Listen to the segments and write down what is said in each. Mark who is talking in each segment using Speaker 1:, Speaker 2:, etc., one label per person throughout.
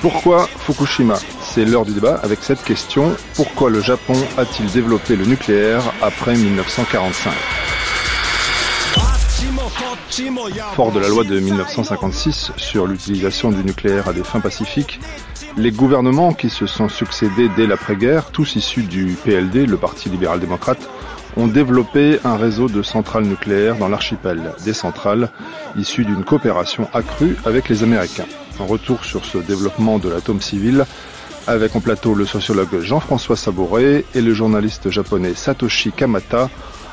Speaker 1: Pourquoi Fukushima? C'est l'heure du débat avec cette question. Pourquoi le Japon a-t-il développé le nucléaire après 1945 Fort de la loi de 1956 sur l'utilisation du nucléaire à des fins pacifiques, les gouvernements qui se sont succédés dès l'après-guerre, tous issus du PLD, le Parti libéral-démocrate, ont développé un réseau de centrales nucléaires dans l'archipel, des centrales issues d'une coopération accrue avec les Américains. Un retour sur ce développement de l'atome civil avec en plateau le sociologue Jean-François Sabouret et le journaliste japonais Satoshi Kamata,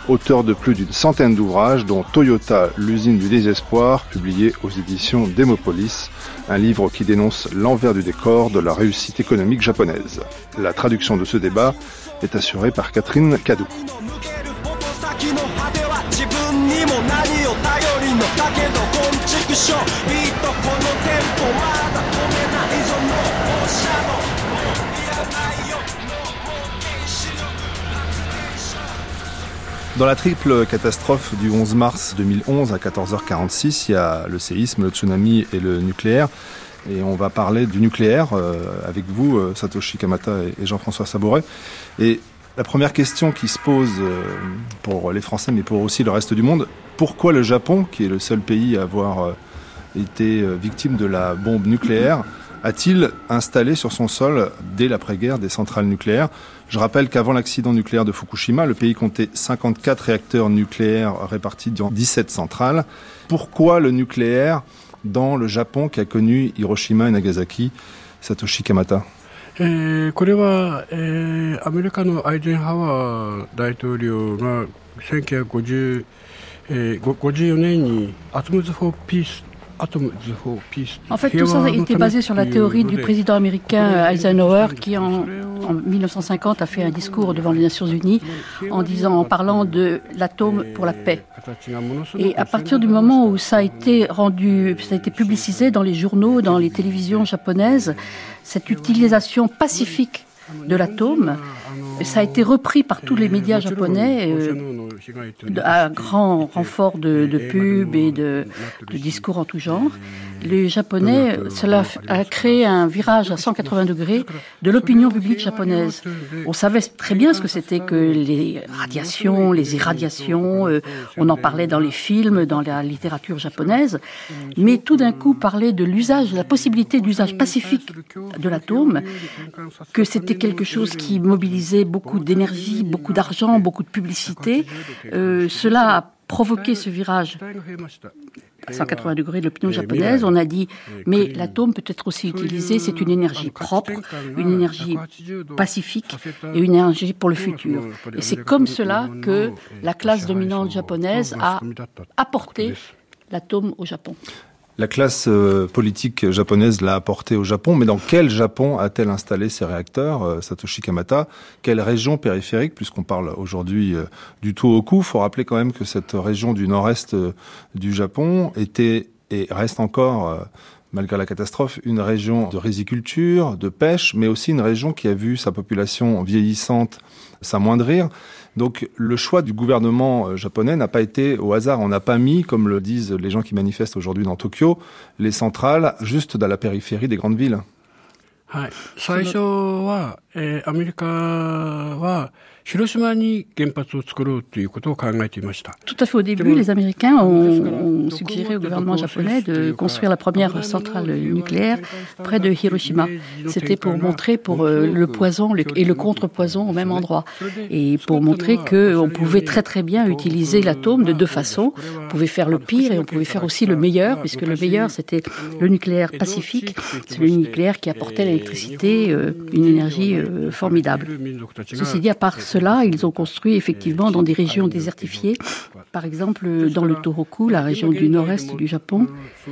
Speaker 1: auteur de plus d'une centaine d'ouvrages, dont Toyota, l'usine du désespoir, publié aux éditions Demopolis, un livre qui dénonce l'envers du décor de la réussite économique japonaise. La traduction de ce débat est assurée par Catherine Cadou. Dans la triple catastrophe du 11 mars 2011 à 14h46, il y a le séisme, le tsunami et le nucléaire. Et on va parler du nucléaire euh, avec vous, euh, Satoshi Kamata et Jean-François Sabouret. Et la première question qui se pose euh, pour les Français, mais pour aussi le reste du monde, pourquoi le Japon, qui est le seul pays à avoir été victime de la bombe nucléaire, a-t-il installé sur son sol, dès l'après-guerre, des centrales nucléaires? Je rappelle qu'avant l'accident nucléaire de Fukushima, le pays comptait 54 réacteurs nucléaires répartis dans 17 centrales. Pourquoi le nucléaire dans le Japon qui a connu Hiroshima et Nagasaki? Satoshi Kamata
Speaker 2: えー、これは、えー、アメリカのアイゼンハワー大統領が1954、えー、年に「アトムズ・フォー・ピース」
Speaker 3: En fait, tout ça a été basé sur la théorie du président américain Eisenhower qui, en, 1950, a fait un discours devant les Nations Unies en disant, en parlant de l'atome pour la paix. Et à partir du moment où ça a été rendu, ça a été publicisé dans les journaux, dans les télévisions japonaises, cette utilisation pacifique de l'atome ça a été repris par tous les médias japonais euh, à grand renfort de, pubs et de, discours en tout genre. Les Japonais, cela a créé un virage à 180 degrés de l'opinion publique japonaise. On savait très bien ce que c'était que les radiations, les irradiations, euh, on en parlait dans les films, dans la littérature japonaise, mais tout d'un coup parler de l'usage, de la possibilité d'usage pacifique de l'atome, que c'était quelque chose qui mobilisait beaucoup d'énergie, beaucoup d'argent, beaucoup de publicité. Euh, cela a provoqué ce virage à 180 degrés de l'opinion japonaise. On a dit, mais l'atome peut être aussi utilisé, c'est une énergie propre, une énergie pacifique et une énergie pour le futur. Et c'est comme cela que la classe dominante japonaise a apporté l'atome au Japon.
Speaker 1: La classe euh, politique japonaise l'a apporté au Japon, mais dans quel Japon a-t-elle installé ses réacteurs, euh, Satoshi Kamata? Quelle région périphérique, puisqu'on parle aujourd'hui euh, du Tohoku, faut rappeler quand même que cette région du nord-est du Japon était et reste encore malgré la catastrophe, une région de riziculture, de pêche, mais aussi une région qui a vu sa population vieillissante s'amoindrir. Donc le choix du gouvernement euh, japonais n'a pas été au hasard. On n'a pas mis, comme le disent les gens qui manifestent aujourd'hui dans Tokyo, les centrales juste dans la périphérie des grandes villes.
Speaker 3: Tout à fait. Au début, les Américains ont, suggéré au gouvernement japonais de construire la première centrale nucléaire près de Hiroshima. C'était pour montrer pour euh, le poison et le contrepoison au même endroit. Et pour montrer qu'on pouvait très très bien utiliser l'atome de deux façons. On pouvait faire le pire et on pouvait faire aussi le meilleur, puisque le meilleur, c'était le nucléaire pacifique. C'est le nucléaire qui apportait l'électricité, euh, une énergie euh, formidable. Ceci dit, à part ce cela, ils ont construit effectivement dans des régions désertifiées, par exemple dans le Tohoku, la région du nord-est du Japon.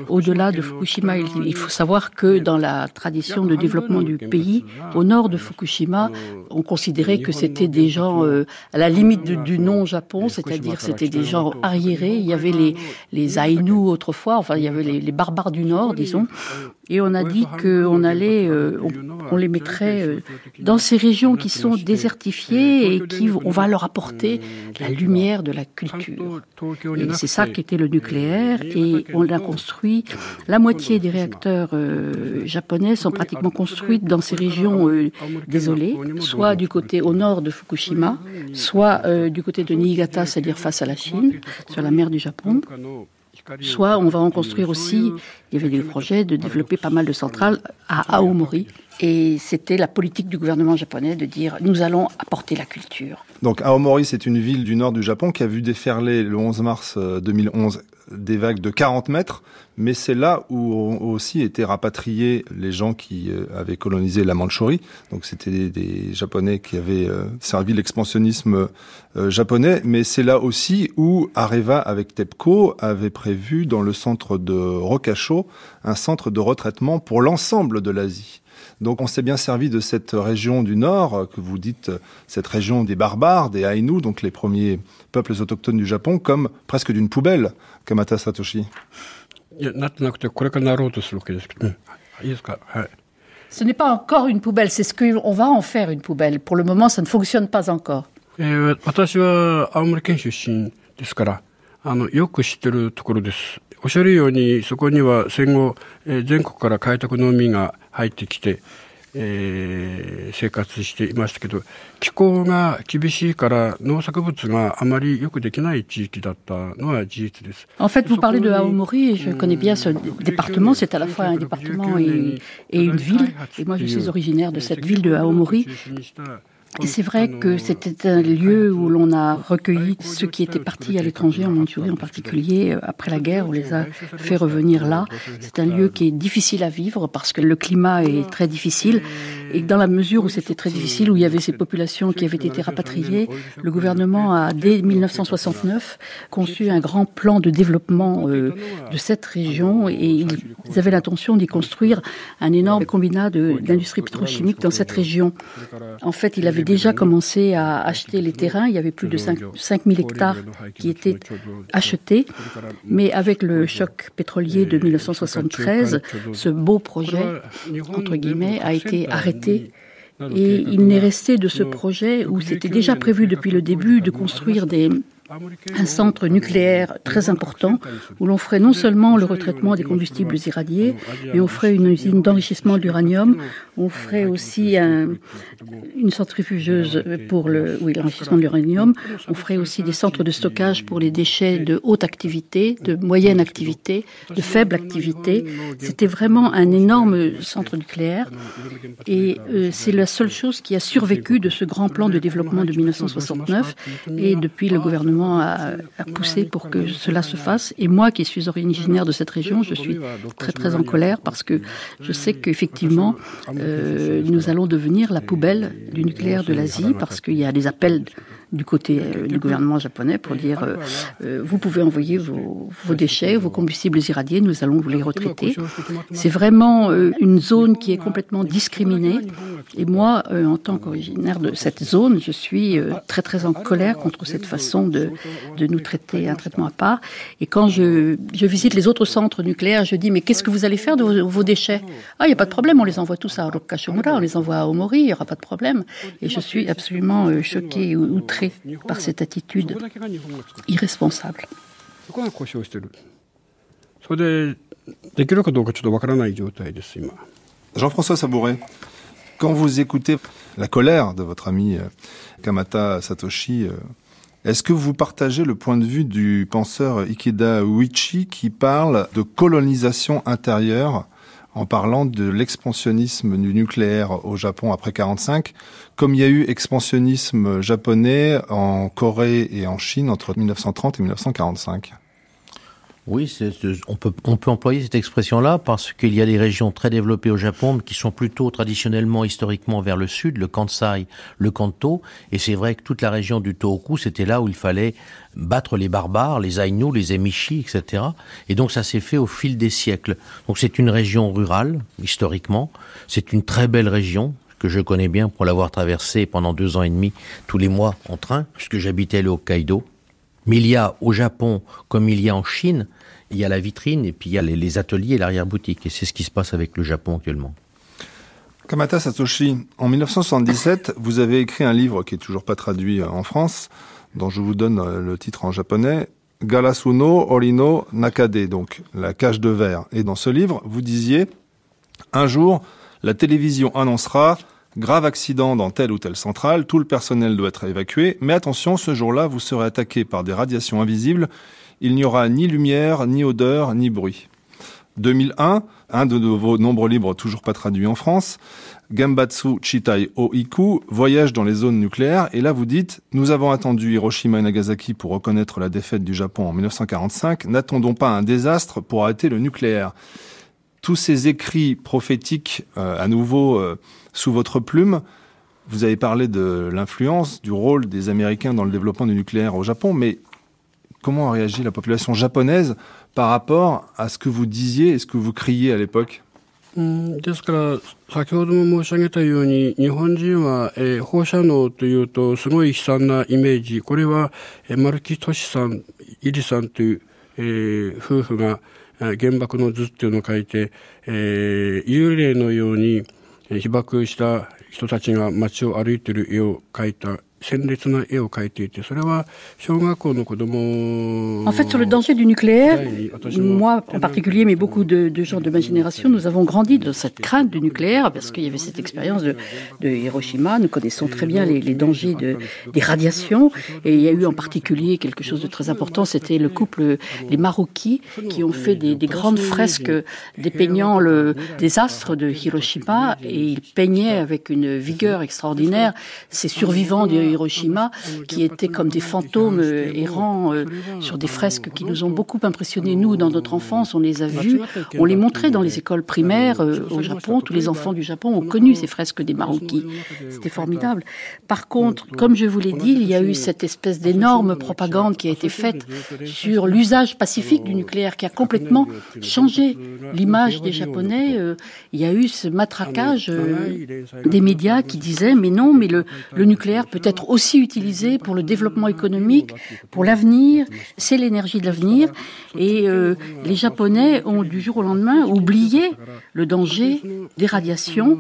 Speaker 3: Au-delà de Fukushima, il faut savoir que dans la tradition de développement du pays, au nord de Fukushima, on considérait que c'était des gens euh, à la limite du non-Japon, c'est-à-dire c'était des gens arriérés. Il y avait les, les Ainu autrefois, enfin il y avait les, les barbares du nord, disons. Et on a dit qu'on allait, euh, on, les mettrait euh, dans ces régions qui sont désertifiées et qui, on va leur apporter la lumière de la culture. Et c'est ça qui était le nucléaire. Et on a construit, la moitié des réacteurs euh, japonais sont pratiquement construits dans ces régions désolées, soit du côté au nord de Fukushima, soit du côté de Niigata, c'est-à-dire face à la Chine, sur la mer du Japon. Soit on va en construire aussi, il y avait des projets de développer pas mal de centrales à Aomori. Et c'était la politique du gouvernement japonais de dire nous allons apporter la culture.
Speaker 1: Donc Aomori, c'est une ville du nord du Japon qui a vu déferler le 11 mars 2011 des vagues de 40 mètres, mais c'est là où ont aussi été rapatriés les gens qui euh, avaient colonisé la Mandchourie. Donc c'était des, Japonais qui avaient euh, servi l'expansionnisme euh, japonais, mais c'est là aussi où Areva avec TEPCO avait prévu dans le centre de Rokacho un centre de retraitement pour l'ensemble de l'Asie. Donc on s'est bien servi de cette région du Nord, que vous dites cette région des barbares, des Ainu, donc les premiers peuples autochtones du Japon, comme presque d'une poubelle, Kamata Satoshi.
Speaker 3: Ce n'est pas encore une poubelle, c'est ce qu'on va en faire une poubelle. Pour le moment, ça ne fonctionne pas encore.
Speaker 2: おっしゃるようにそこには戦後、えー、全国から開拓農民が入ってきて、えー、生活していましたけど気候が厳しいから農作物があまりよくできない地域だったのは事実です。
Speaker 3: En fait, vous parlez de Aomori, et je connais bien ce département. C'est à la fois un département et, et une ville. Et moi, je suis originaire de cette ville de Aomori. C'est vrai que c'était un lieu où l'on a recueilli ceux qui étaient partis à l'étranger, en Mandchourie en particulier, euh, après la guerre, on les a fait revenir là. C'est un lieu qui est difficile à vivre parce que le climat est très difficile. Et dans la mesure où c'était très difficile, où il y avait ces populations qui avaient été rapatriées, le gouvernement a, dès 1969, conçu un grand plan de développement euh, de cette région et ils avaient l'intention d'y construire un énorme combinat d'industrie pétrochimique dans cette région. En fait, il avait déjà commencé à acheter les terrains. Il y avait plus de 5, 5000 hectares qui étaient achetés. Mais avec le choc pétrolier de 1973, ce beau projet, entre guillemets, a été arrêté et il n'est resté de ce projet où c'était déjà prévu depuis le début de construire des, un centre nucléaire très important où l'on ferait non seulement le retraitement des combustibles irradiés, mais on ferait une usine d'enrichissement d'uranium, on ferait aussi une centrifugeuse pour le, l'enrichissement de l'uranium, on ferait aussi des centres de stockage pour les déchets de haute activité, de moyenne activité, de faible activité. C'était vraiment un énorme centre nucléaire et euh, c'est la seule chose qui a survécu de ce grand plan de développement de 1969 et depuis le gouvernement à, pousser pour que cela se fasse. Et moi, qui suis originaire de cette région, je suis très très en colère parce que je sais qu'effectivement, euh, nous allons devenir la poubelle du nucléaire de l'Asie parce qu'il y a des appels du côté euh, du gouvernement japonais pour dire euh, euh, vous pouvez envoyer vos, déchets, vos combustibles irradiés, nous allons vous les retraiter. C'est vraiment une zone qui est complètement discriminée. Et moi, en tant qu'originaire de cette zone, je suis très très en colère contre cette façon de, de nous traiter un traitement à part. Et quand je, je visite les autres centres nucléaires, je dis mais qu'est-ce que vous allez faire de vos, déchets Ah, il n'y a pas de problème, on les envoie tous à Rokashomura, on les envoie à Omori, il n'y aura pas de problème. Et je suis absolument choquée, outrée par cette attitude irresponsable.
Speaker 1: Jean-François Sabouret, quand vous écoutez la colère de votre ami euh, Kamata Satoshi, euh, est-ce que vous partagez le point de vue du penseur Ikeda Uichi qui parle de colonisation intérieure en parlant de l'expansionnisme du nucléaire au Japon après 45, comme il y a eu expansionnisme japonais en Corée et en Chine entre 1930 et 1945.
Speaker 4: Oui, on, peut, on peut employer cette expression-là parce qu'il y a des régions très développées au Japon qui sont plutôt traditionnellement, historiquement vers le sud, le Kansai, le Kanto. Et c'est vrai que toute la région du Tohoku, c'était là où il fallait battre les barbares, les Ainu, les Emishi, etc. Et donc ça s'est fait au fil des siècles. Donc c'est une région rurale, historiquement. C'est une très belle région que je connais bien pour l'avoir traversée pendant deux ans et demi tous les mois en train, puisque j'habitais le Hokkaido. Mais il y a au Japon, comme il y a en Chine, il y a la vitrine et puis il y a les, ateliers et l'arrière-boutique. Et c'est ce qui se passe avec le Japon actuellement.
Speaker 1: Kamata Satoshi, en 1977, vous avez écrit un livre qui est toujours pas traduit en France, dont je vous donne euh, le titre en japonais, Galasuno Orino Nakade, donc la cage de verre. Et dans ce livre, vous disiez, un jour, la télévision annoncera grave accident dans telle ou telle centrale, tout le personnel doit être évacué, mais attention, ce jour-là, vous serez attaqué par des radiations invisibles il n'y aura ni lumière, ni odeur, ni bruit. 2001, un de vos nombreux livres toujours pas traduits en France, Gambatsu Chitai Oiku, Voyage dans les zones nucléaires, et là vous dites, nous avons attendu Hiroshima et Nagasaki pour reconnaître la défaite du Japon en 1945, n'attendons pas un désastre pour arrêter le nucléaire Tous ces écrits prophétiques, euh, à nouveau euh, sous votre plume, vous avez parlé de l'influence, du rôle des Américains dans le développement du nucléaire au Japon, mais comment a réagi la population japonaise par rapport à ce que vous disiez et ce que vous criez à l'époque
Speaker 2: ですから先ほども申し上げたように日本人は、えー、放射能というとすごい悲惨なイメージこれは、えー、丸木俊さんイリさんという、えー、夫婦が 原爆の図っていうのを書いて、えー、幽霊のように被爆した人たちが街を歩いていた る絵を描いた En fait,
Speaker 3: sur le danger du nucléaire, moi en particulier, mais beaucoup de, gens de ma génération, nous avons grandi dans cette crainte du nucléaire parce qu'il y avait cette expérience de, Hiroshima. Nous connaissons très bien les, dangers de, des radiations. Et il y a eu en particulier quelque chose de très important, c'était le couple, les Maroquis, qui ont fait des, grandes fresques dépeignant le désastre de Hiroshima. Et ils peignaient avec une vigueur extraordinaire ces survivants de Hiroshima, qui étaient comme des fantômes euh, errants euh, sur des fresques qui nous ont beaucoup impressionnés, nous, dans notre enfance. On les a vus, on les montrait dans les écoles primaires euh, au Japon. Tous les enfants du Japon ont connu ces fresques des Maroquis. C'était formidable. Par contre, comme je vous l'ai dit, il y a eu cette espèce d'énorme propagande qui a été faite sur l'usage pacifique du nucléaire, qui a complètement changé l'image des Japonais. Il y a eu ce matraquage des médias qui disaient, mais non, mais le, le nucléaire peut être aussi utilisé pour le développement économique, pour l'avenir. C'est l'énergie de l'avenir. Et euh, les Japonais ont du jour au lendemain oublié le danger des radiations.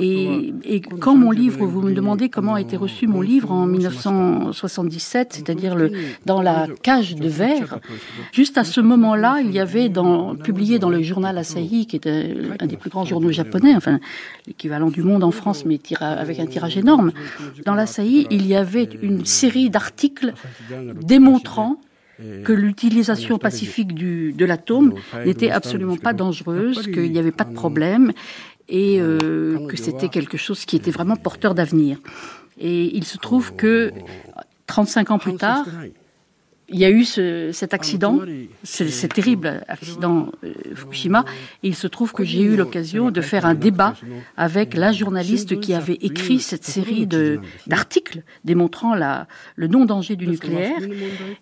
Speaker 3: Et, quand mon livre, vous me demandez comment a été reçu mon livre en 1977, c'est-à-dire dans la cage de verre, juste à ce moment-là, il y avait publié dans le journal Asahi, qui est un, des plus grands journaux japonais, enfin l'équivalent du monde en France, mais avec un tirage énorme, dans l'Asahi, il y avait une série d'articles démontrant que l'utilisation pacifique du, de l'atome n'était absolument pas dangereuse, qu'il n'y avait pas de problème et euh, que c'était quelque chose qui était vraiment porteur d'avenir. Et il se trouve que 35 ans plus tard, il y a eu cet accident, ce, terrible accident euh, Fukushima, et il se trouve que j'ai eu l'occasion de faire un débat avec la journaliste qui avait écrit cette série d'articles démontrant la, le non-danger du nucléaire.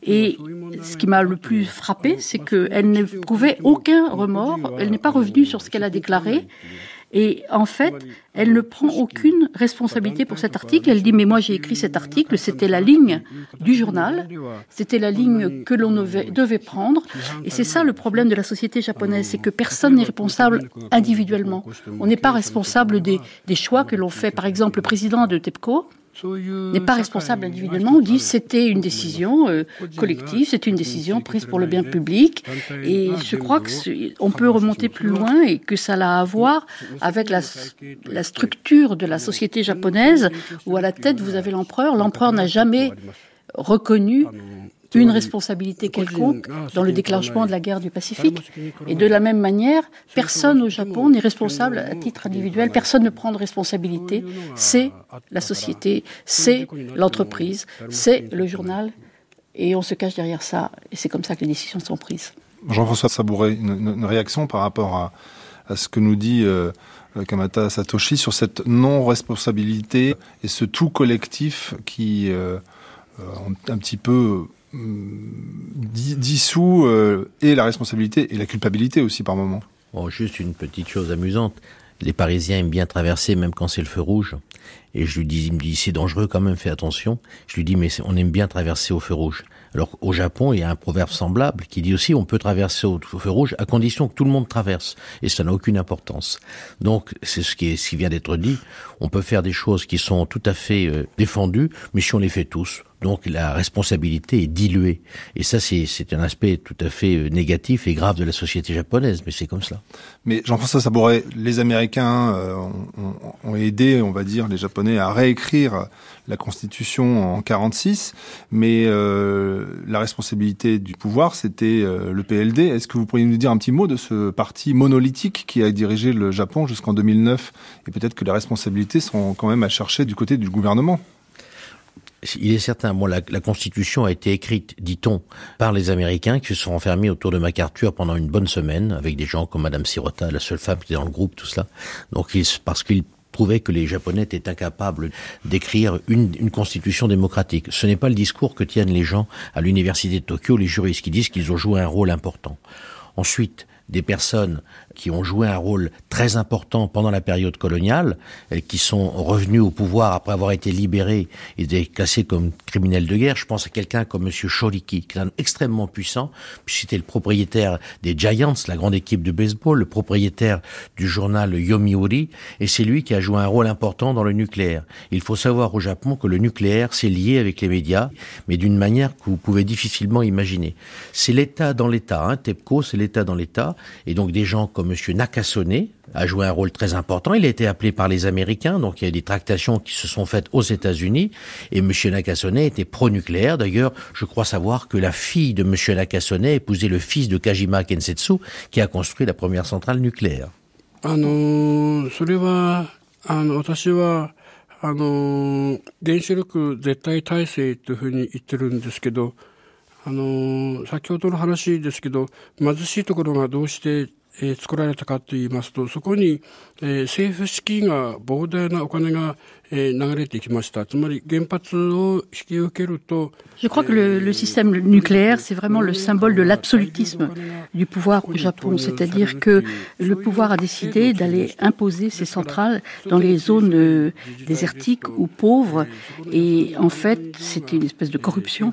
Speaker 3: Et ce qui m'a le plus frappé, c'est qu'elle n'éprouvait aucun remords, elle n'est pas revenue sur ce qu'elle a déclaré. Et en fait, elle ne prend aucune responsabilité pour cet article. Elle dit, mais moi j'ai écrit cet article, c'était la ligne du journal, c'était la ligne que l'on devait prendre. Et c'est ça le problème de la société japonaise, c'est que personne n'est responsable individuellement. On n'est pas responsable des, choix que l'on fait. Par exemple, le président de TEPCO, n'est pas responsable individuellement. On dit c'était une décision euh, collective, c'est une décision prise pour le bien public. Et je crois qu'on peut remonter plus loin et que ça a à voir avec la, la structure de la société japonaise où à la tête vous avez l'empereur. L'empereur n'a jamais reconnu une responsabilité quelconque dans le déclenchement de la guerre du Pacifique. Et de la même manière, personne au Japon n'est responsable à titre individuel, personne ne prend de responsabilité. C'est la société, c'est l'entreprise, c'est le journal. Et on se cache derrière ça. Et c'est comme ça que les décisions sont prises.
Speaker 1: Jean-François Sabouret, une, réaction par rapport à, à, ce que nous dit euh, Kamata Satoshi sur cette non-responsabilité et ce tout collectif qui euh, un petit peu dissout et la responsabilité et la culpabilité aussi par moment.
Speaker 4: Bon, juste une petite chose amusante. Les Parisiens aiment bien traverser même quand c'est le feu rouge. Et je lui dis, il me dit, c'est dangereux quand même, fais attention. Je lui dis, mais on aime bien traverser au feu rouge. Alors au Japon, il y a un proverbe semblable qui dit aussi on peut traverser au feu rouge à condition que tout le monde traverse et ça n'a aucune importance. Donc c'est ce qui, est, ce qui vient d'être dit. On peut faire des choses qui sont tout à fait euh, défendues, mais si on les fait tous, donc la responsabilité est diluée. Et ça, c'est un aspect tout à fait euh, négatif et grave de la société japonaise, mais c'est comme cela.
Speaker 1: Mais Jean-François Sabouret, les Américains euh, ont, aidé, on va dire, les Japonais à réécrire la Constitution en 46, mais euh, la responsabilité du pouvoir, c'était le PLD. Est-ce que vous pourriez nous dire un petit mot de ce parti monolithique qui a dirigé le Japon jusqu'en 2009 Et peut-être que les responsabilités sont quand même à chercher du côté du gouvernement?
Speaker 4: Il est certain, bon, la, Constitution a été écrite, dit-on, par les Américains qui se sont enfermés autour de MacArthur pendant une bonne semaine, avec des gens comme Madame Sirota, la seule femme qui était dans le groupe, tout cela. Donc, parce qu'ils trouvaient que les Japonais étaient incapables d'écrire une, constitution démocratique. Ce n'est pas le discours que tiennent les gens à l'université de Tokyo, les juristes, qui disent qu'ils ont joué un rôle important. Ensuite, des personnes qui ont joué un rôle très important pendant la période coloniale, qui sont revenus au pouvoir après avoir été libérés et classés comme criminels de guerre. Je pense à quelqu'un comme M. Shoriki, qui est un extrêmement puissant, puis c'était le propriétaire des Giants, la grande équipe de baseball, le propriétaire du journal Yomiuri, et c'est lui qui a joué un rôle important dans le nucléaire. Il faut savoir au Japon que le nucléaire, c'est lié avec les médias, mais d'une manière que vous pouvez difficilement imaginer. C'est l'État dans l'État, hein. TEPCO, c'est l'État dans l'État, et donc des gens comme M. Nakasone a joué un rôle très important. Il a été appelé par les Américains, donc il y a des tractations qui se sont faites aux États-Unis, et M. Nakasone était pro-nucléaire. D'ailleurs, je crois savoir que la fille de M. Nakasone épousait le fils de Kajima Kensetsu, qui a construit la première centrale nucléaire.
Speaker 2: あのそれはあの私はあの原子力絶対体制というふうに言ってるんですけどあの先ほどの話ですけど貧しいところがどうして
Speaker 3: Je crois que le, le système nucléaire, c'est vraiment le symbole de l'absolutisme du pouvoir au Japon, c'est-à-dire que le pouvoir a décidé d'aller imposer ses centrales dans les zones euh, désertiques ou pauvres, et en fait, c'était une espèce de corruption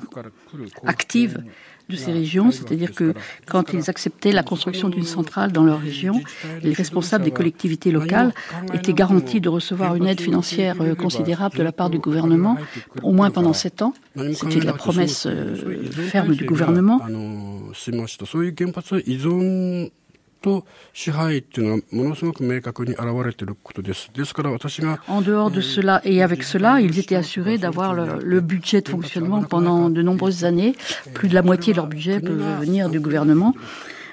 Speaker 3: active de ces régions, c'est-à-dire que quand ils acceptaient la construction d'une centrale dans leur région, les responsables des collectivités locales étaient garantis de recevoir une aide financière euh, considérable de la part du gouvernement, au moins pendant sept ans. C'était la promesse euh, ferme du gouvernement. En dehors de cela et avec cela, ils étaient assurés d'avoir le, budget de fonctionnement pendant de nombreuses années. Plus de la moitié de leur budget peut venir du gouvernement.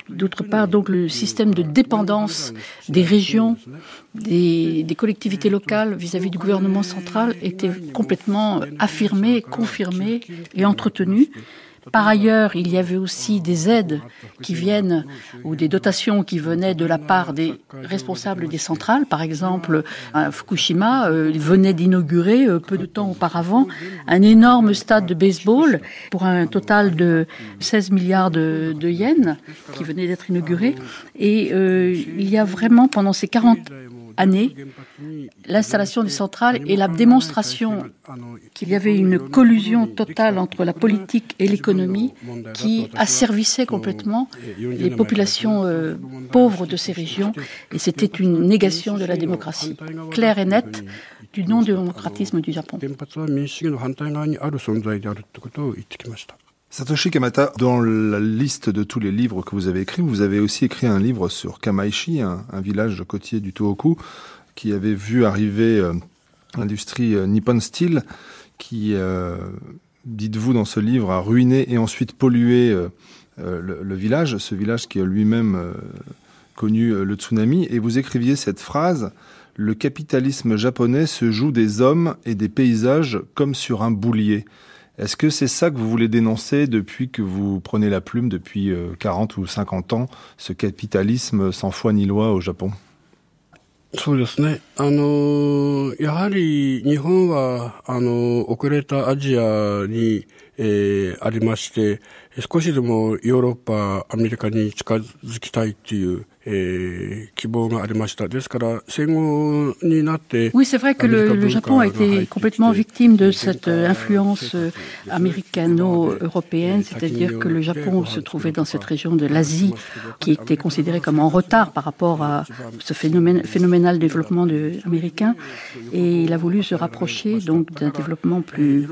Speaker 3: D'autre part, donc le système de dépendance des régions, des, des collectivités locales vis-à-vis -vis du gouvernement central était complètement affirmé, confirmé et entretenu. Par ailleurs, il y avait aussi des aides qui viennent ou des dotations qui venaient de la part des responsables des centrales. Par exemple, Fukushima, euh, il venait d'inaugurer euh, peu de temps auparavant un énorme stade de baseball pour un total de 16 milliards de, yens qui venait d'être inauguré. Et euh, il y a vraiment pendant ces 40 année, l'installation des centrales et la démonstration qu'il y avait une collusion totale entre la politique et l'économie qui asservissait complètement les populations euh, pauvres de ces régions. Et c'était une négation de la démocratie, claire et nette, du non-démocratisme du Japon.
Speaker 1: Satoshi Kamata, dans la liste de tous les livres que vous avez écrits, vous avez aussi écrit un livre sur Kamaishi, un, village côtier du Tohoku, qui avait vu arriver euh, l'industrie euh, Nippon Steel, qui, euh, dites-vous dans ce livre, a ruiné et ensuite pollué le, village, ce village qui a lui-même connu le tsunami. Et vous écriviez cette phrase Le capitalisme japonais se joue des hommes et des paysages comme sur un boulier. Est-ce que c'est ça que vous voulez dénoncer depuis que vous prenez la plume, depuis 40 ou 50 ans, ce capitalisme sans foi ni loi au Japon
Speaker 2: そうですね。あの、やはり日本は、あの、遅れたアジアに、えー、ありまして、少しでもヨーロッパ、アメリカに近づきたいっていう oui,
Speaker 3: c'est vrai que le, Japon a été complètement victime de cette influence américano-européenne, c'est-à-dire que le Japon se trouvait dans cette région de l'Asie qui était considérée comme en retard par rapport à ce phénomène, phénoménal développement de, américain, et il a voulu se rapprocher donc d'un développement plus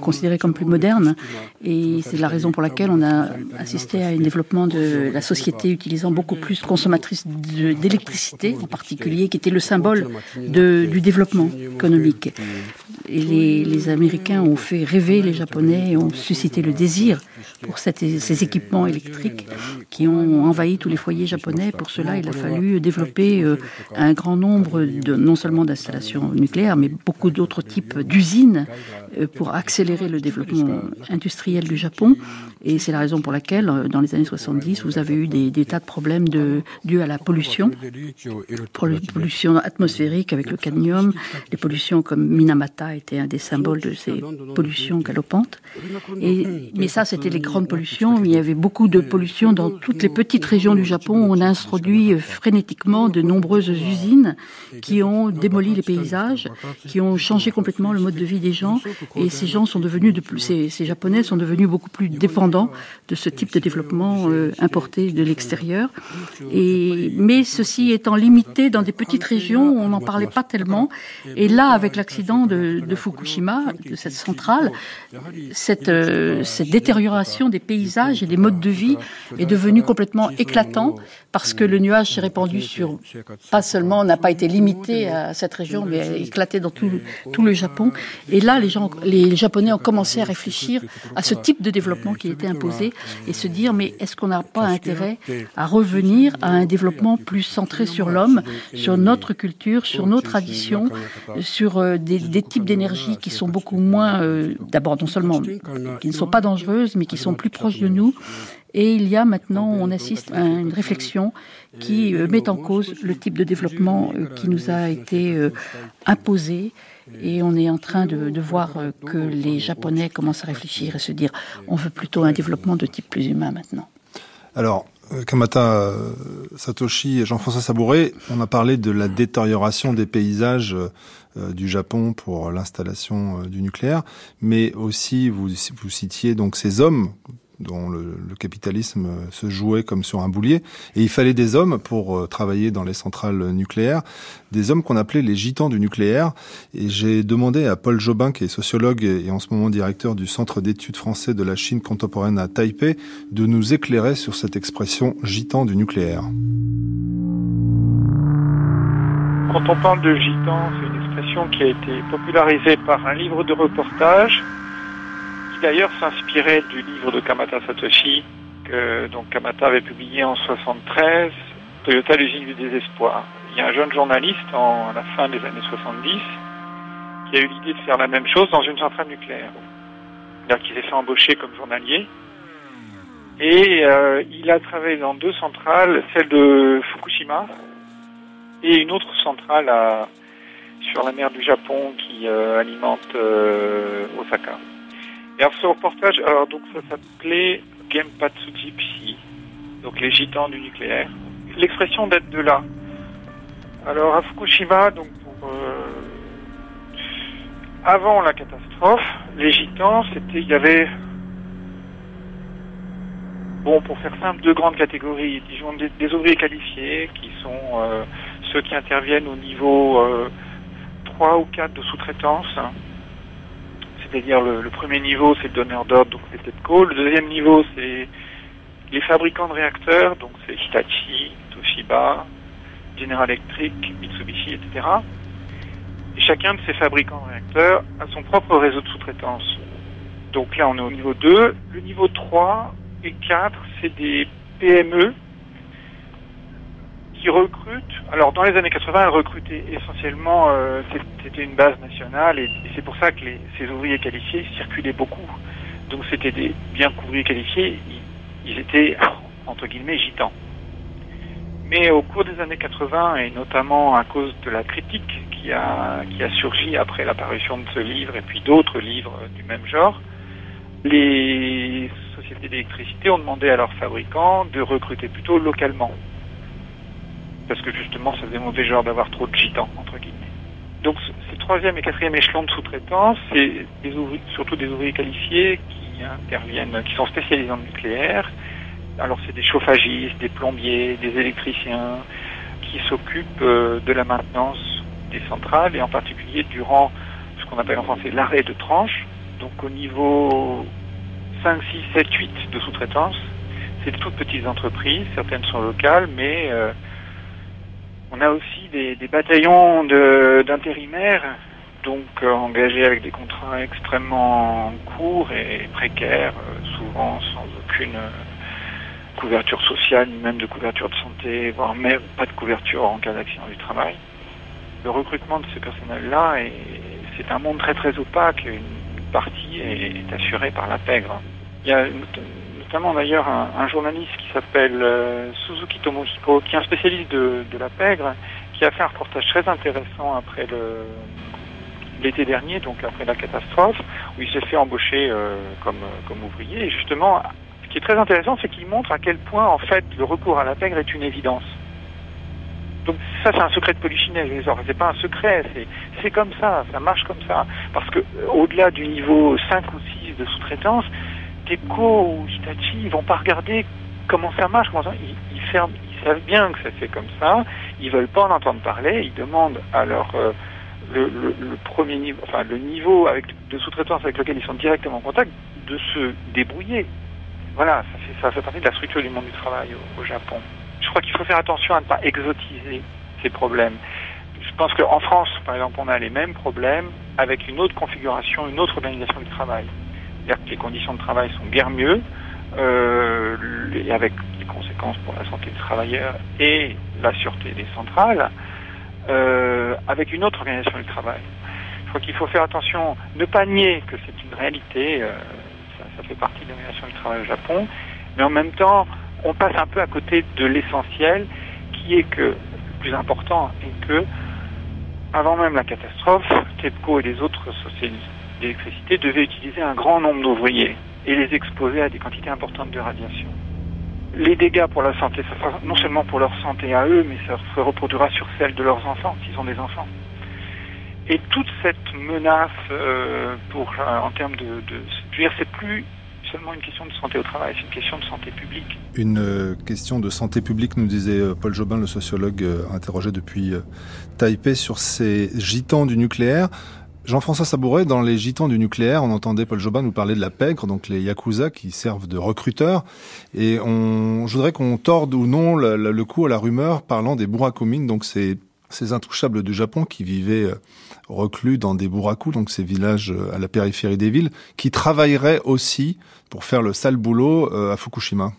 Speaker 3: considéré comme plus moderne, et c'est la raison pour laquelle on a assisté à un développement de la société utilisant beaucoup plus de consommatrice d'électricité en particulier, qui était le symbole du développement économique. Et les, les, Américains ont fait rêver les Japonais et ont suscité le désir pour ces équipements électriques qui ont envahi tous les foyers japonais. Pour cela, il a fallu développer euh, un grand nombre de, non seulement d'installations nucléaires, mais beaucoup d'autres types d'usines euh, pour accélérer le développement industriel du Japon. Et c'est la raison pour laquelle, euh, dans les années 70, vous avez eu des, tas de problèmes dus à la pollution, pollution atmosphérique avec le cadmium, les pollutions comme Minamata était un des symboles de ces pollutions galopantes. Et, mais ça, c'était les grandes pollutions. Il y avait beaucoup de pollution dans toutes les petites régions du Japon. On a introduit frénétiquement de nombreuses usines qui ont démoli les paysages, qui ont changé complètement le mode de vie des gens. Et ces gens sont devenus, ces Japonais sont devenus beaucoup plus dépendants de ce type de développement euh, importé de l'extérieur. Mais ceci étant limité dans des petites régions on n'en parlait pas tellement. Et là, avec l'accident de, Fukushima, de cette centrale, cette, euh, cette détérioration des paysages et des modes de vie est devenue complètement éclatant parce que le nuage s'est répandu sur, pas seulement, n'a pas été limité à cette région, mais a éclaté dans tout, le Japon. Et là, les, gens, les Japonais ont commencé à réfléchir à ce type de développement qui était imposé et se dire, mais est-ce qu'on n'a pas intérêt à revenir à un développement plus centré sur l'homme, sur notre culture, sur nos traditions, sur euh, des, types d'énergie qui sont beaucoup moins, euh, d'abord non seulement qui ne sont pas dangereuses, mais qui sont plus proches de nous. Et il y a maintenant, on assiste à une réflexion qui euh, met en cause le type de développement qui nous a été imposé. Et on est en train de, voir que les Japonais commencent à réfléchir et se dire on veut plutôt un développement de type plus humain maintenant.
Speaker 1: Alors, euh, Kamata euh, Satoshi et Jean-François Sabouret, on a parlé de la détérioration des paysages euh, du Japon pour l'installation du nucléaire, mais aussi vous, vous citiez donc ces hommes dont le, capitalisme se jouait comme sur un boulier. Et il fallait des hommes pour euh, travailler dans les centrales nucléaires, des hommes qu'on appelait les gitans du nucléaire. Et j'ai demandé à Paul Jobin, qui est sociologue et en ce moment directeur du Centre d'études français de la Chine contemporaine à Taipei, de nous éclairer sur cette expression gitan du nucléaire.
Speaker 5: Quand on parle de gitan, c'est une expression qui a été popularisée par un livre de reportage d'ailleurs s'inspirait du livre de Kamata Satoshi que donc Kamata avait publié en 73, Toyota l'usine du désespoir. Il y a un jeune journaliste en à la fin des années 70 qui a eu l'idée de faire la même chose dans une centrale nucléaire. C'est-à-dire qu'il s'est fait embaucher comme journalier et euh, il a travaillé dans deux centrales, celle de Fukushima et une autre centrale sur la mer du Japon qui euh, alimente euh, Osaka. Et alors ce reportage, alors donc ça s'appelait Genpatsuji Psi, donc les gitans du nucléaire. L'expression date de là. Alors à Fukushima, donc pour, euh, avant la catastrophe, les gitans, c'était, il y avait, bon pour faire simple, deux grandes catégories. Disons des, des ouvriers qualifiés qui sont euh, ceux qui interviennent au niveau euh, 3 ou 4 de sous-traitance c'est-à-dire le, premier niveau, c'est le donneur d'ordre, donc c'est TEPCO. Le deuxième niveau, c'est les fabricants de réacteurs, donc c'est Hitachi, Toshiba, General Electric, Mitsubishi, etc. Et chacun de ces fabricants de réacteurs a son propre réseau de sous-traitance. Donc là, on est au niveau 2. Le niveau 3 et 4, c'est des PME qui recrute. Alors dans les années 80, elle recrutait essentiellement, euh, c'était une base nationale et, c'est pour ça que les, ces ouvriers qualifiés circulaient beaucoup. Donc c'était des bien ouvriers qualifiés, ils, ils, étaient entre guillemets gitans. Mais au cours des années 80 et notamment à cause de la critique qui a, qui a surgi après l'apparition de ce livre et puis d'autres livres du même genre, les sociétés d'électricité ont demandé à leurs fabricants de recruter plutôt localement parce que justement ça faisait mauvais genre d'avoir trop de gitans, entre guillemets. Donc ces troisième et quatrième échelons de sous-traitance, c'est surtout des ouvriers qualifiés qui interviennent, qui sont spécialisés en nucléaire. Alors c'est des chauffagistes, des plombiers, des électriciens qui s'occupent euh, de la maintenance des centrales et en particulier durant ce qu'on appelle en français l'arrêt de tranche. Donc au niveau 5, 6, 7, 8 de sous-traitance, c'est de toutes petites entreprises, certaines sont locales, mais euh, on a aussi des, bataillons d'intérimaires, donc euh, engagés avec des contrats extrêmement courts et précaires, euh, souvent sans aucune euh, couverture sociale, ni même de couverture de santé, voire même pas de couverture en cas d'accident du travail. Le recrutement de ces personnels-là, c'est un monde très très opaque. Une partie est, assurée par la pègre. Notamment d'ailleurs un, journaliste qui s'appelle euh, Suzuki Tomohiko, qui est un spécialiste de, la pègre, qui a fait un reportage très intéressant après l'été dernier, donc après la catastrophe, où il s'est fait embaucher euh, comme, ouvrier. Et justement, ce qui est très intéressant, c'est qu'il montre à quel point, en fait, le recours à la pègre est une évidence. Donc ça, c'est un secret de Polichinelle, c'est pas un secret, c'est comme ça, ça marche comme ça. Parce que euh, au-delà du niveau 5 ou 6 de sous-traitance, TEPCO ou Hitachi, ils vont pas regarder comment ça marche, ils, savent bien que ça fait comme ça, ils veulent pas en entendre parler, ils demandent à leur euh, le, premier niveau, enfin le niveau avec, de sous-traitance avec lequel ils sont directement en contact, de se débrouiller. Voilà, ça fait, ça fait partie de la structure du monde du travail au, Japon. Je crois qu'il faut faire attention à ne pas exotiser ces problèmes. Je pense qu'en France, par exemple, on a les mêmes problèmes avec une autre configuration, une autre organisation du travail c'est-à-dire que les conditions de travail sont guère mieux, euh, et avec des conséquences pour la santé des travailleurs et la sûreté des centrales, euh, avec une autre organisation du travail. Je crois qu'il faut faire attention, ne pas nier que c'est une réalité, euh, ça, fait partie de l'organisation du travail au Japon, mais en même temps, on passe un peu à côté de l'essentiel, qui est que le plus important est que, avant même la catastrophe, TEPCO et les autres sociétés d'électricité devait utiliser un grand nombre d'ouvriers et les exposer à des quantités importantes de radiation. Les dégâts pour la santé, ça sera non seulement pour leur santé à eux, mais ça se reproduira sur celle de leurs enfants, s'ils ont des enfants. Et toute cette menace euh, pour, euh, en termes de, de je veux dire, c'est plus seulement une question de santé au travail, c'est une question de santé publique.
Speaker 1: Une euh, question de santé publique, nous disait Paul Jobin, le sociologue interrogé depuis Taipei sur ces gitans du nucléaire. Jean-François Sabouret, dans les Gitans du nucléaire, on entendait Paul Jobin nous parler de la pègre, donc les yakuza qui servent de recruteurs. Et on, je voudrais qu'on torde ou non le, coup à la rumeur parlant des burakumines, donc ces, ces intouchables du Japon qui vivaient euh, reclus dans des buraku, donc ces villages euh, à la périphérie des villes, qui travailleraient aussi pour faire le sale boulot euh, à Fukushima.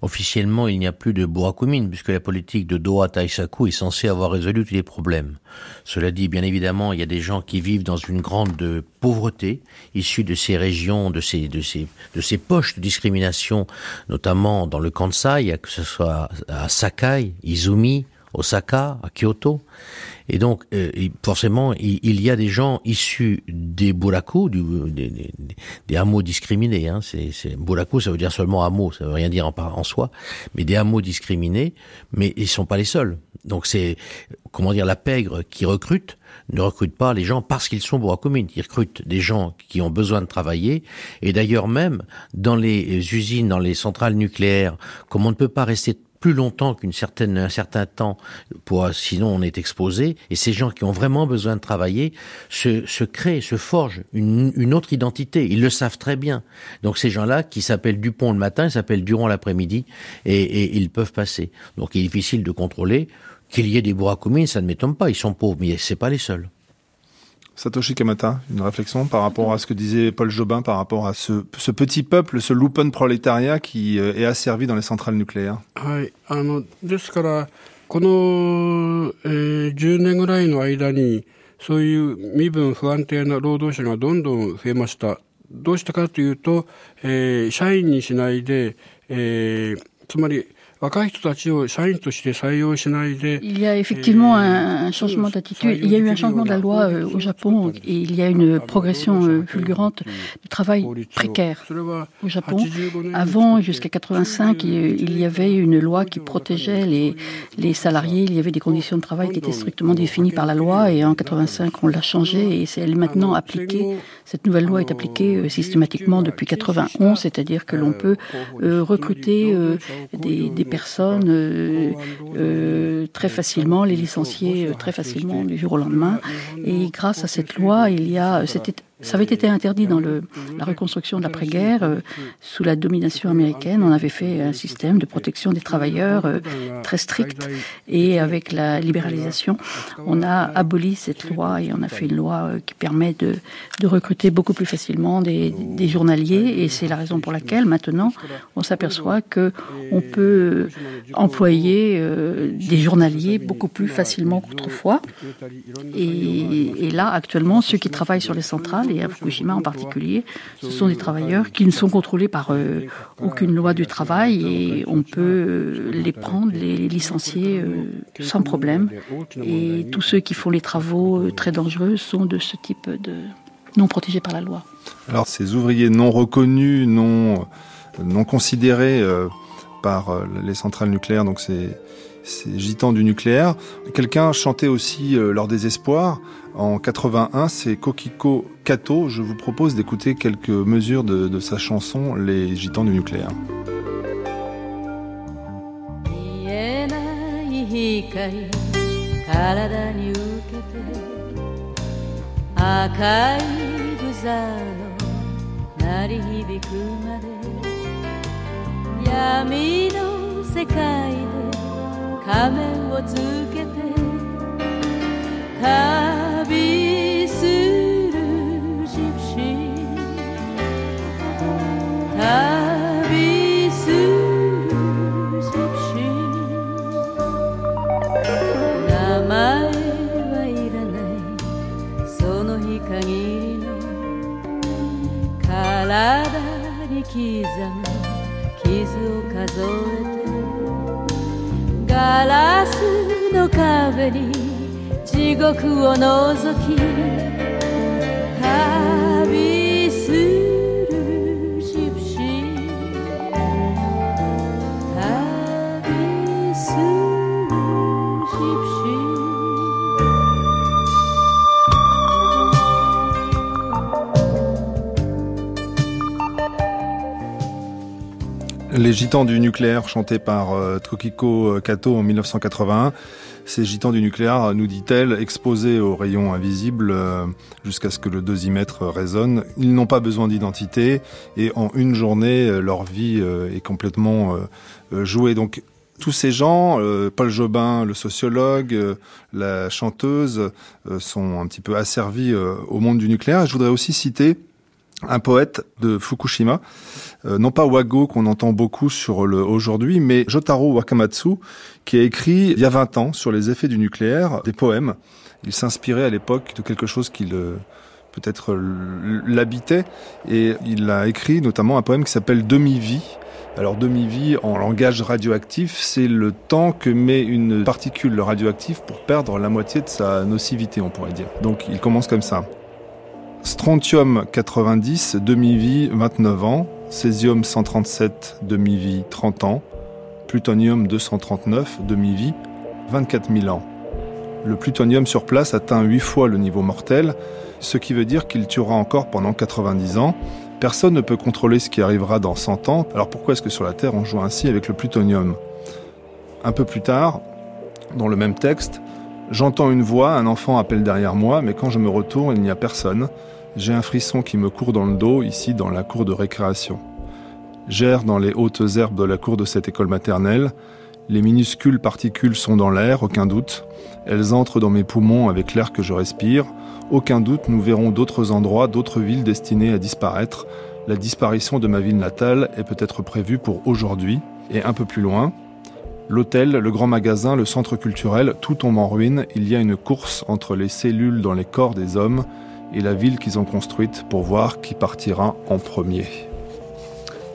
Speaker 4: Officiellement, il n'y a plus de Burakumin, puisque la politique de Doha Taisaku est censée avoir résolu tous les problèmes. Cela dit, bien évidemment, il y a des gens qui vivent dans une grande pauvreté, issus de ces régions, de ces, de ces, de ces poches de discrimination, notamment dans le Kansai, que ce soit à Sakai, Izumi, Osaka, à Kyoto. Et donc, euh, forcément, il, y a des gens issus des du, des, hameaux discriminés. Hein. C'est, buraku, ça veut dire seulement hameau, ça veut rien dire en, en soi, mais des hameaux discriminés. Mais ils sont pas les seuls. Donc c'est, comment dire, la pègre qui recrute ne recrute pas les gens parce qu'ils sont burakumines. Ils recrutent des gens qui ont besoin de travailler. Et d'ailleurs même, dans les usines, dans les centrales nucléaires, comme on ne peut pas rester plus longtemps qu'une certaine un certain temps pour sinon on est exposé et ces gens qui ont vraiment besoin de travailler se, se créent se forgent une, une autre identité. Ils le savent très bien. Donc ces gens-là qui s'appellent Dupont le matin ils s'appellent Durand l'après-midi et, et, ils peuvent passer. Donc il est difficile de contrôler qu'il y ait des bourras communes ça ne m'étonne pas ils sont pauvres mais c'est pas les seuls
Speaker 1: Satoshi Kamata, une réflexion par rapport à ce que disait Paul Jobin par rapport à ce, ce petit peuple, ce lupen prolétariat qui euh, est asservi dans les centrales nucléaires.
Speaker 2: はい、あのですから この、えー、10年ぐらいの間に、そういう身分不安定な労働者がどんどん増えました。どうしたかというと、えー、社員にしないで、えー、つまり
Speaker 3: il y a effectivement un changement d'attitude. Il y a eu un changement de la loi euh, au Japon et il y a une progression euh, fulgurante du travail précaire au Japon. Avant, jusqu'à 85, il y avait une loi qui protégeait les, les salariés. Il y avait des conditions de travail qui étaient strictement définies par la loi et en 85, on l'a changée et elle est maintenant appliquée. Cette nouvelle loi est appliquée euh, systématiquement depuis 91, c'est-à-dire que l'on peut recruter des, des personnes euh, euh, très facilement, les licencier euh, très facilement du jour au lendemain. Et grâce à cette loi, il y a, ça avait été interdit dans le, la reconstruction de l'après-guerre. Euh, sous la domination américaine, on avait fait un système de protection des travailleurs euh, très strict. Et avec la libéralisation, on a aboli cette loi et on a fait une loi euh, qui permet de, de recruter beaucoup plus facilement des, des journaliers. Et c'est la raison pour laquelle maintenant, on s'aperçoit que on peut employer des journaliers beaucoup plus facilement qu'autrefois. Et, et là, actuellement, ceux qui travaillent sur les centrales et à Fukushima en particulier, ce sont des travailleurs qui ne sont contrôlés par euh, aucune loi du travail et on peut euh, les prendre, les licencier euh, sans problème. Et tous ceux qui font les travaux très dangereux sont de ce type de non protégés par la loi.
Speaker 1: Alors ces ouvriers non reconnus, non, non considérés par les centrales nucléaires, donc ces, ces gitans du nucléaire, quelqu'un chantait aussi leur désespoir en 81, c'est Kokiko Kato. Je vous propose d'écouter quelques mesures de, sa chanson Les Gitans du nucléaire.
Speaker 6: 旅するジプシー旅するジプシー。名前はいらない。その日限りの体に刻む傷を数えてガラスの壁に
Speaker 1: Les Gitans du nucléaire, chantés par euh, Tokiko Kato en 1981. Ces gitans du nucléaire, nous dit-elle, exposés aux rayons invisibles euh, jusqu'à ce que le dosimètre résonne. Ils n'ont pas besoin d'identité et en une journée, euh, leur vie euh, est complètement jouée. Donc tous ces gens, Paul Jobin, le sociologue, la chanteuse, sont un petit peu asservis au monde du nucléaire. Je voudrais aussi citer un poète de Fukushima, euh, non pas Wago qu'on entend beaucoup sur le aujourd'hui, mais Jotaro Wakamatsu, qui a écrit il y a 20 ans sur les effets du nucléaire des poèmes. Il s'inspirait à l'époque de quelque chose qui peut-être l'habitait et il a écrit notamment un poème qui s'appelle Demi-vie. Alors demi-vie en langage radioactif, c'est le temps que met une particule radioactive pour perdre la moitié de sa nocivité, on pourrait dire. Donc il commence comme ça. Strontium 90, demi-vie 29 ans. Césium 137, demi-vie 30 ans. Plutonium 239, demi-vie 24 000 ans. Le plutonium sur place atteint 8 fois le niveau mortel, ce qui veut dire qu'il tuera encore pendant 90 ans. Personne ne peut contrôler ce qui arrivera dans 100 ans, alors pourquoi est-ce que sur la Terre on joue ainsi avec le plutonium? Un peu plus tard, dans le même texte, J'entends une voix, un enfant appelle derrière moi, mais quand je me retourne, il n'y a personne. J'ai un frisson qui me court dans le dos, ici dans la cour de récréation. J'erre dans les hautes herbes de la cour de cette école maternelle. Les minuscules particules sont dans l'air, aucun doute. Elles entrent dans mes poumons avec l'air que je respire. Aucun doute, nous verrons d'autres endroits, d'autres villes destinées à disparaître. La disparition de ma ville natale est peut-être prévue pour aujourd'hui. Et un peu plus loin, L'hôtel, le grand magasin, le centre culturel, tout tombe en ruine. Il y a une course entre les cellules dans les corps des hommes et la ville qu'ils ont construite pour voir qui partira en premier.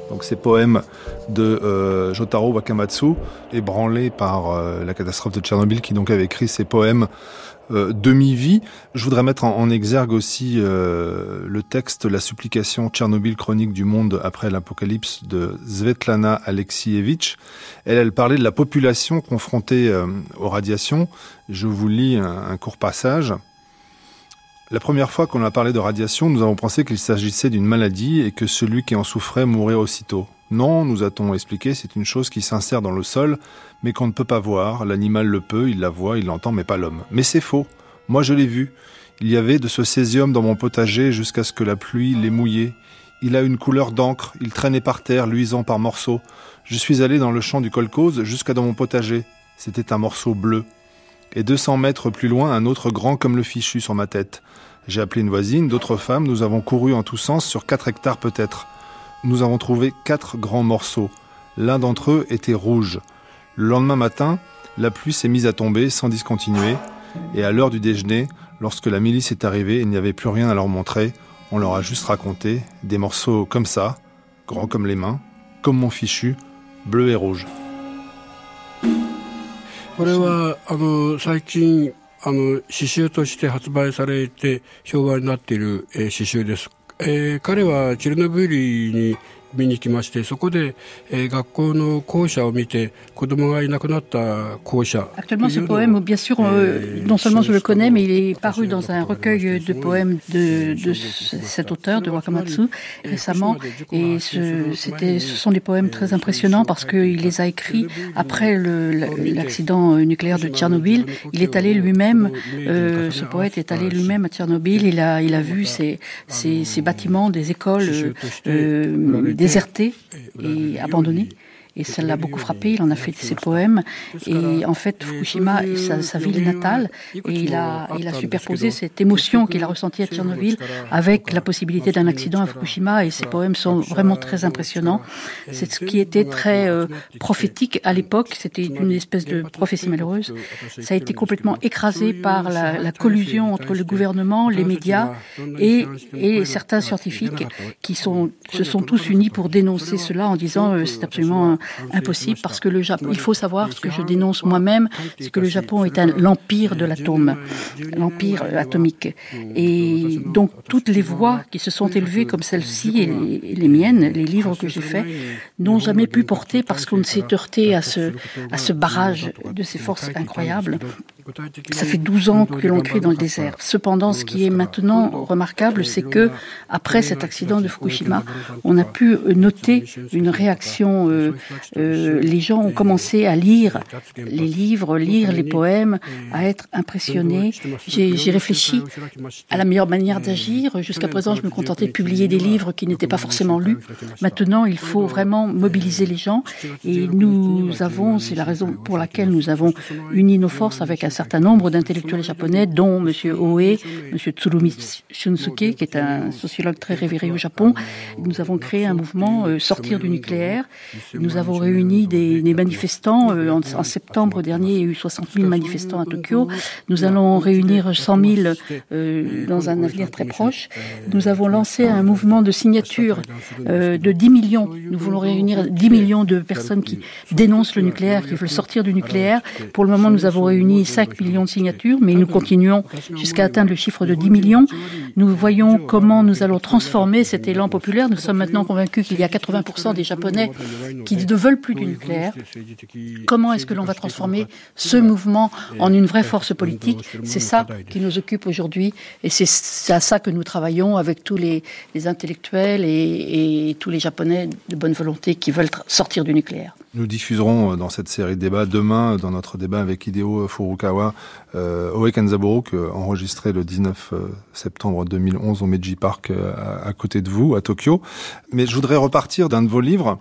Speaker 1: Donc ces poèmes de euh, Jotaro Wakamatsu, ébranlés par euh, la catastrophe de Tchernobyl, qui donc avait écrit ces poèmes euh, demi-vie. Je voudrais mettre en, exergue aussi euh, le texte La supplication Tchernobyl chronique du monde après l'apocalypse de Svetlana Alexievitch. Elle, elle parlait de la population confrontée euh, aux radiations. Je vous lis un, court passage. La première fois qu'on a parlé de radiation, nous avons pensé qu'il s'agissait d'une maladie et que celui qui en souffrait mourrait aussitôt. Non, nous a-t-on expliqué, c'est une chose qui s'insère dans le sol, mais qu'on ne peut pas voir. L'animal le peut, il la voit, il l'entend, mais pas l'homme. Mais c'est faux. Moi, je l'ai vu. Il y avait de ce césium dans mon potager jusqu'à ce que la pluie l'ait mouillé. Il a une couleur d'encre, il traînait par terre, luisant par morceaux. Je suis allé dans le champ du colcose jusqu'à dans mon potager. C'était un morceau bleu. Et 200 mètres plus loin, un autre grand comme le fichu sur ma tête. J'ai appelé une voisine, d'autres femmes, nous avons couru en tous sens sur 4 hectares peut-être. Nous avons trouvé quatre grands morceaux. L'un d'entre eux était rouge. Le lendemain matin, la pluie s'est mise à tomber sans discontinuer, et à l'heure du déjeuner, lorsque la milice est arrivée, il n'y avait plus rien à leur montrer, on leur a juste raconté des morceaux comme ça, grands comme les mains, comme mon fichu, bleu et rouge.
Speaker 2: これはあの最近 あの詩集として発売されて評判になっている、えー、詩集です。えー、彼はチェルノブイリに 見に来ましてそこで、えー、学校の校舎を見て子供がいなくなった校舎
Speaker 3: Actuellement ce poème bien sûr euh, non seulement je le connais mais il est paru dans un recueil de poèmes de, de cet auteur de Wakamatsu récemment et ce, c'était, ce sont des poèmes très impressionnants parce qu'il les a écrits après le, l'accident nucléaire de Tchernobyl il est allé lui-même euh, ce poète est allé lui-même à Tchernobyl il a, il a vu ces, ces, ces bâtiments des écoles euh, déserté et abandonné. Et ça l'a beaucoup frappé, il en a fait ses poèmes. Et en fait, Fukushima est sa, ville natale. Et il a, il a superposé cette émotion qu'il a ressentie à Tchernobyl avec la possibilité d'un accident à Fukushima. Et ses poèmes sont vraiment très impressionnants. C'est ce qui était très euh, prophétique à l'époque. C'était une espèce de prophétie malheureuse. Ça a été complètement écrasé par la, collusion entre le gouvernement, les médias et, et certains scientifiques qui sont, se sont tous unis pour dénoncer cela en disant euh, c'est absolument impossible parce que le Japon, il faut savoir ce que je dénonce moi-même, c'est que le Japon est l'empire de l'atome, l'empire atomique. Et donc toutes les voix qui se sont élevées comme celle-ci et les, miennes, les livres que j'ai faits, n'ont jamais pu porter parce qu'on s'est heurté à ce, à ce barrage de ces forces incroyables. Ça fait 12 ans que l'on crie dans le désert. Cependant, ce qui est maintenant remarquable, c'est que après cet accident de Fukushima, on a pu noter une réaction euh, euh, les gens ont commencé à lire les livres, lire les poèmes, à être impressionnés. J'ai réfléchi à la meilleure manière d'agir. Jusqu'à présent, je me contentais de publier des livres qui n'étaient pas forcément lus. Maintenant, il faut vraiment mobiliser les gens. Et nous avons, c'est la raison pour laquelle nous avons uni nos forces avec un certain nombre d'intellectuels japonais, dont M. Oe, M. Tsurumi Shunsuke, qui est un sociologue très révéré au Japon. Nous avons créé un mouvement euh, Sortir du nucléaire. Nous avons réuni des, manifestants. Euh, en, septembre dernier, il y a eu 60 000 manifestants à Tokyo. Nous allons réunir 100 000 euh, dans un avenir très proche. Nous avons lancé un mouvement de signature euh, de 10 millions. Nous voulons réunir 10 millions de personnes qui dénoncent le nucléaire, qui veulent sortir du nucléaire. Pour le moment, nous avons réuni 5 millions de signatures, mais nous continuons jusqu'à atteindre le chiffre de 10 millions. Nous voyons comment nous allons transformer cet élan populaire. Nous sommes maintenant convaincus qu'il y a 80% des Japonais qui ne veulent plus du nucléaire. Comment est-ce que l'on va transformer ce mouvement en une vraie force politique? C'est ça qui nous occupe aujourd'hui et c'est à ça que nous travaillons avec tous les, intellectuels et, tous les Japonais de bonne volonté qui veulent sortir du nucléaire.
Speaker 1: Nous diffuserons euh, dans cette série de débats demain, dans notre débat avec Hideo Furukawa, euh, Oe Kanzaburo, enregistré le 19 euh, septembre 2011 au Meiji Park, euh, à côté de vous, à Tokyo. Mais je voudrais repartir d'un de vos livres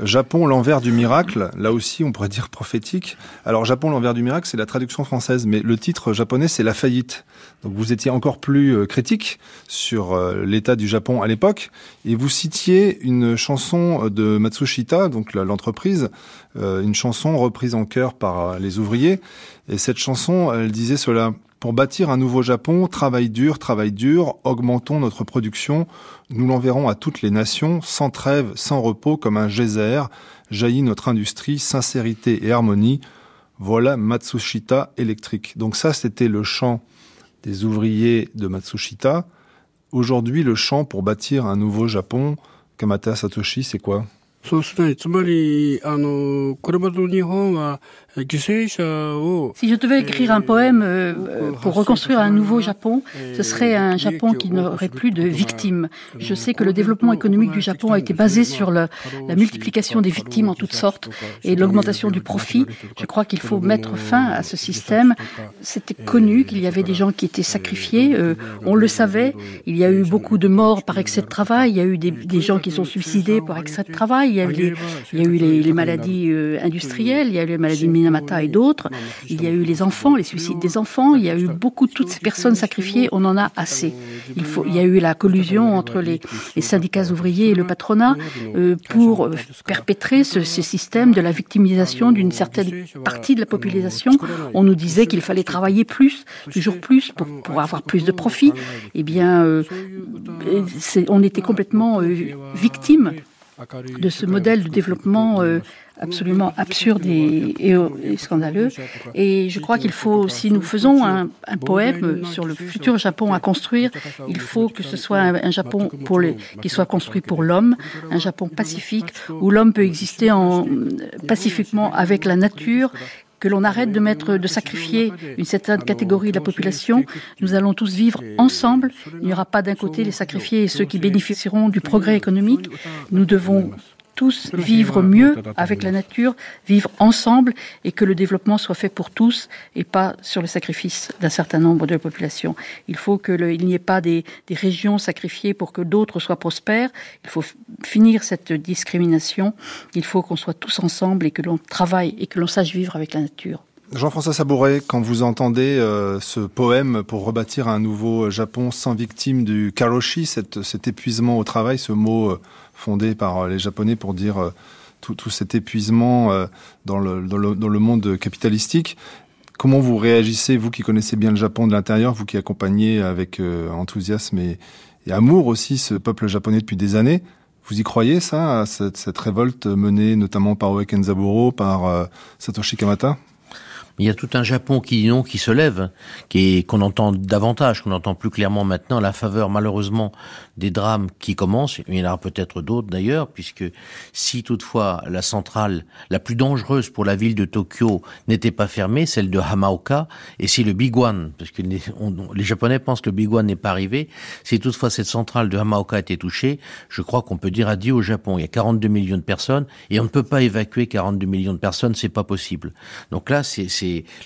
Speaker 1: Japon, l'envers du miracle, là aussi on pourrait dire prophétique. Alors Japon, l'envers du miracle, c'est la traduction française, mais le titre japonais, c'est la faillite. Donc vous étiez encore plus euh, critique sur euh, l'état du Japon à l'époque, et vous citiez une chanson de Matsushita, donc l'entreprise, euh, une chanson reprise en chœur par les ouvriers, et cette chanson, elle disait cela. Pour bâtir un nouveau Japon, travail dur, travail dur, augmentons notre production, nous l'enverrons à toutes les nations, sans trêve, sans repos, comme un geyser, jaillit notre industrie, sincérité et harmonie. Voilà Matsushita électrique. Donc ça, c'était le chant des ouvriers de Matsushita. Aujourd'hui, le chant pour bâtir un nouveau Japon, Kamata Satoshi, c'est quoi?
Speaker 3: Si je devais écrire un poème euh, euh, pour reconstruire un nouveau Japon, ce serait un Japon qui n'aurait plus de victimes. Je sais que le développement économique du Japon a été basé sur la multiplication des victimes en toutes sortes et l'augmentation du profit. Je crois qu'il faut mettre fin à ce système. C'était connu qu'il y avait des gens qui étaient sacrifiés. Euh, on le savait. Il y a eu beaucoup de morts par excès de travail. Il y a eu des, des gens qui sont suicidés par excès de travail. Il y a eu, il y a eu les, les maladies industrielles. Il y a eu les maladies Minamata et d'autres. Il y a eu les enfants, les suicides des enfants. Il y a eu beaucoup toutes ces personnes sacrifiées. On en a assez. Il, y a eu la collusion entre les, syndicats ouvriers et le patronat euh, pour euh, perpétrer ce, ce, système de la victimisation d'une certaine partie de la population. On nous disait qu'il fallait travailler plus, toujours plus, pour, avoir plus de profit. Eh bien, euh, on était complètement victime de ce modèle de développement absolument absurde et, et, scandaleux. Et je crois qu'il faut, si nous faisons un, un, poème sur le futur Japon à construire, il faut que ce soit un, un Japon pour les, qui soit construit pour l'homme, un Japon pacifique où l'homme peut exister en, pacifiquement avec la nature que l'on arrête de mettre, de sacrifier une certaine catégorie de la population. Nous allons tous vivre ensemble. Il n'y aura pas d'un côté les sacrifiés et ceux qui bénéficieront du progrès économique. Nous devons tous vivre mieux avec la nature, vivre ensemble et que le développement soit fait pour tous et pas sur le sacrifice d'un certain nombre de la population. Il faut qu'il n'y ait pas des, des, régions sacrifiées pour que d'autres soient prospères. Il faut finir cette discrimination. Il faut qu'on soit tous ensemble et que l'on travaille et que l'on sache vivre avec la nature.
Speaker 1: Jean-François Sabouret, quand vous entendez euh, ce poème pour rebâtir un nouveau Japon sans victime du karoshi, cette, cet épuisement au travail, ce mot euh, fondé par euh, les Japonais pour dire euh, tout, cet épuisement euh, dans le, dans, le, dans le monde capitalistique, comment vous réagissez, vous qui connaissez bien le Japon de l'intérieur, vous qui accompagnez avec enthousiasme et, amour aussi ce peuple japonais depuis des années? Vous y croyez, ça, cette, cette révolte menée notamment par Oe Kenzaburo, par Satoshi Kamata?
Speaker 4: Il y a tout un Japon qui non, qui se lève, qui qu'on entend davantage, qu'on entend plus clairement maintenant, la faveur malheureusement des drames qui commencent. Il y en aura peut-être d'autres d'ailleurs, puisque si toutefois la centrale la plus dangereuse pour la ville de Tokyo n'était pas fermée, celle de Hamaoka, et si le Big One, parce que les, on, les Japonais pensent que le Big One n'est pas arrivé, si toutefois cette centrale de Hamaoka était touchée, je crois qu'on peut dire adieu au Japon. Il y a 42 millions de personnes et on ne peut pas évacuer 42 millions de personnes, c'est pas possible. Donc là, c'est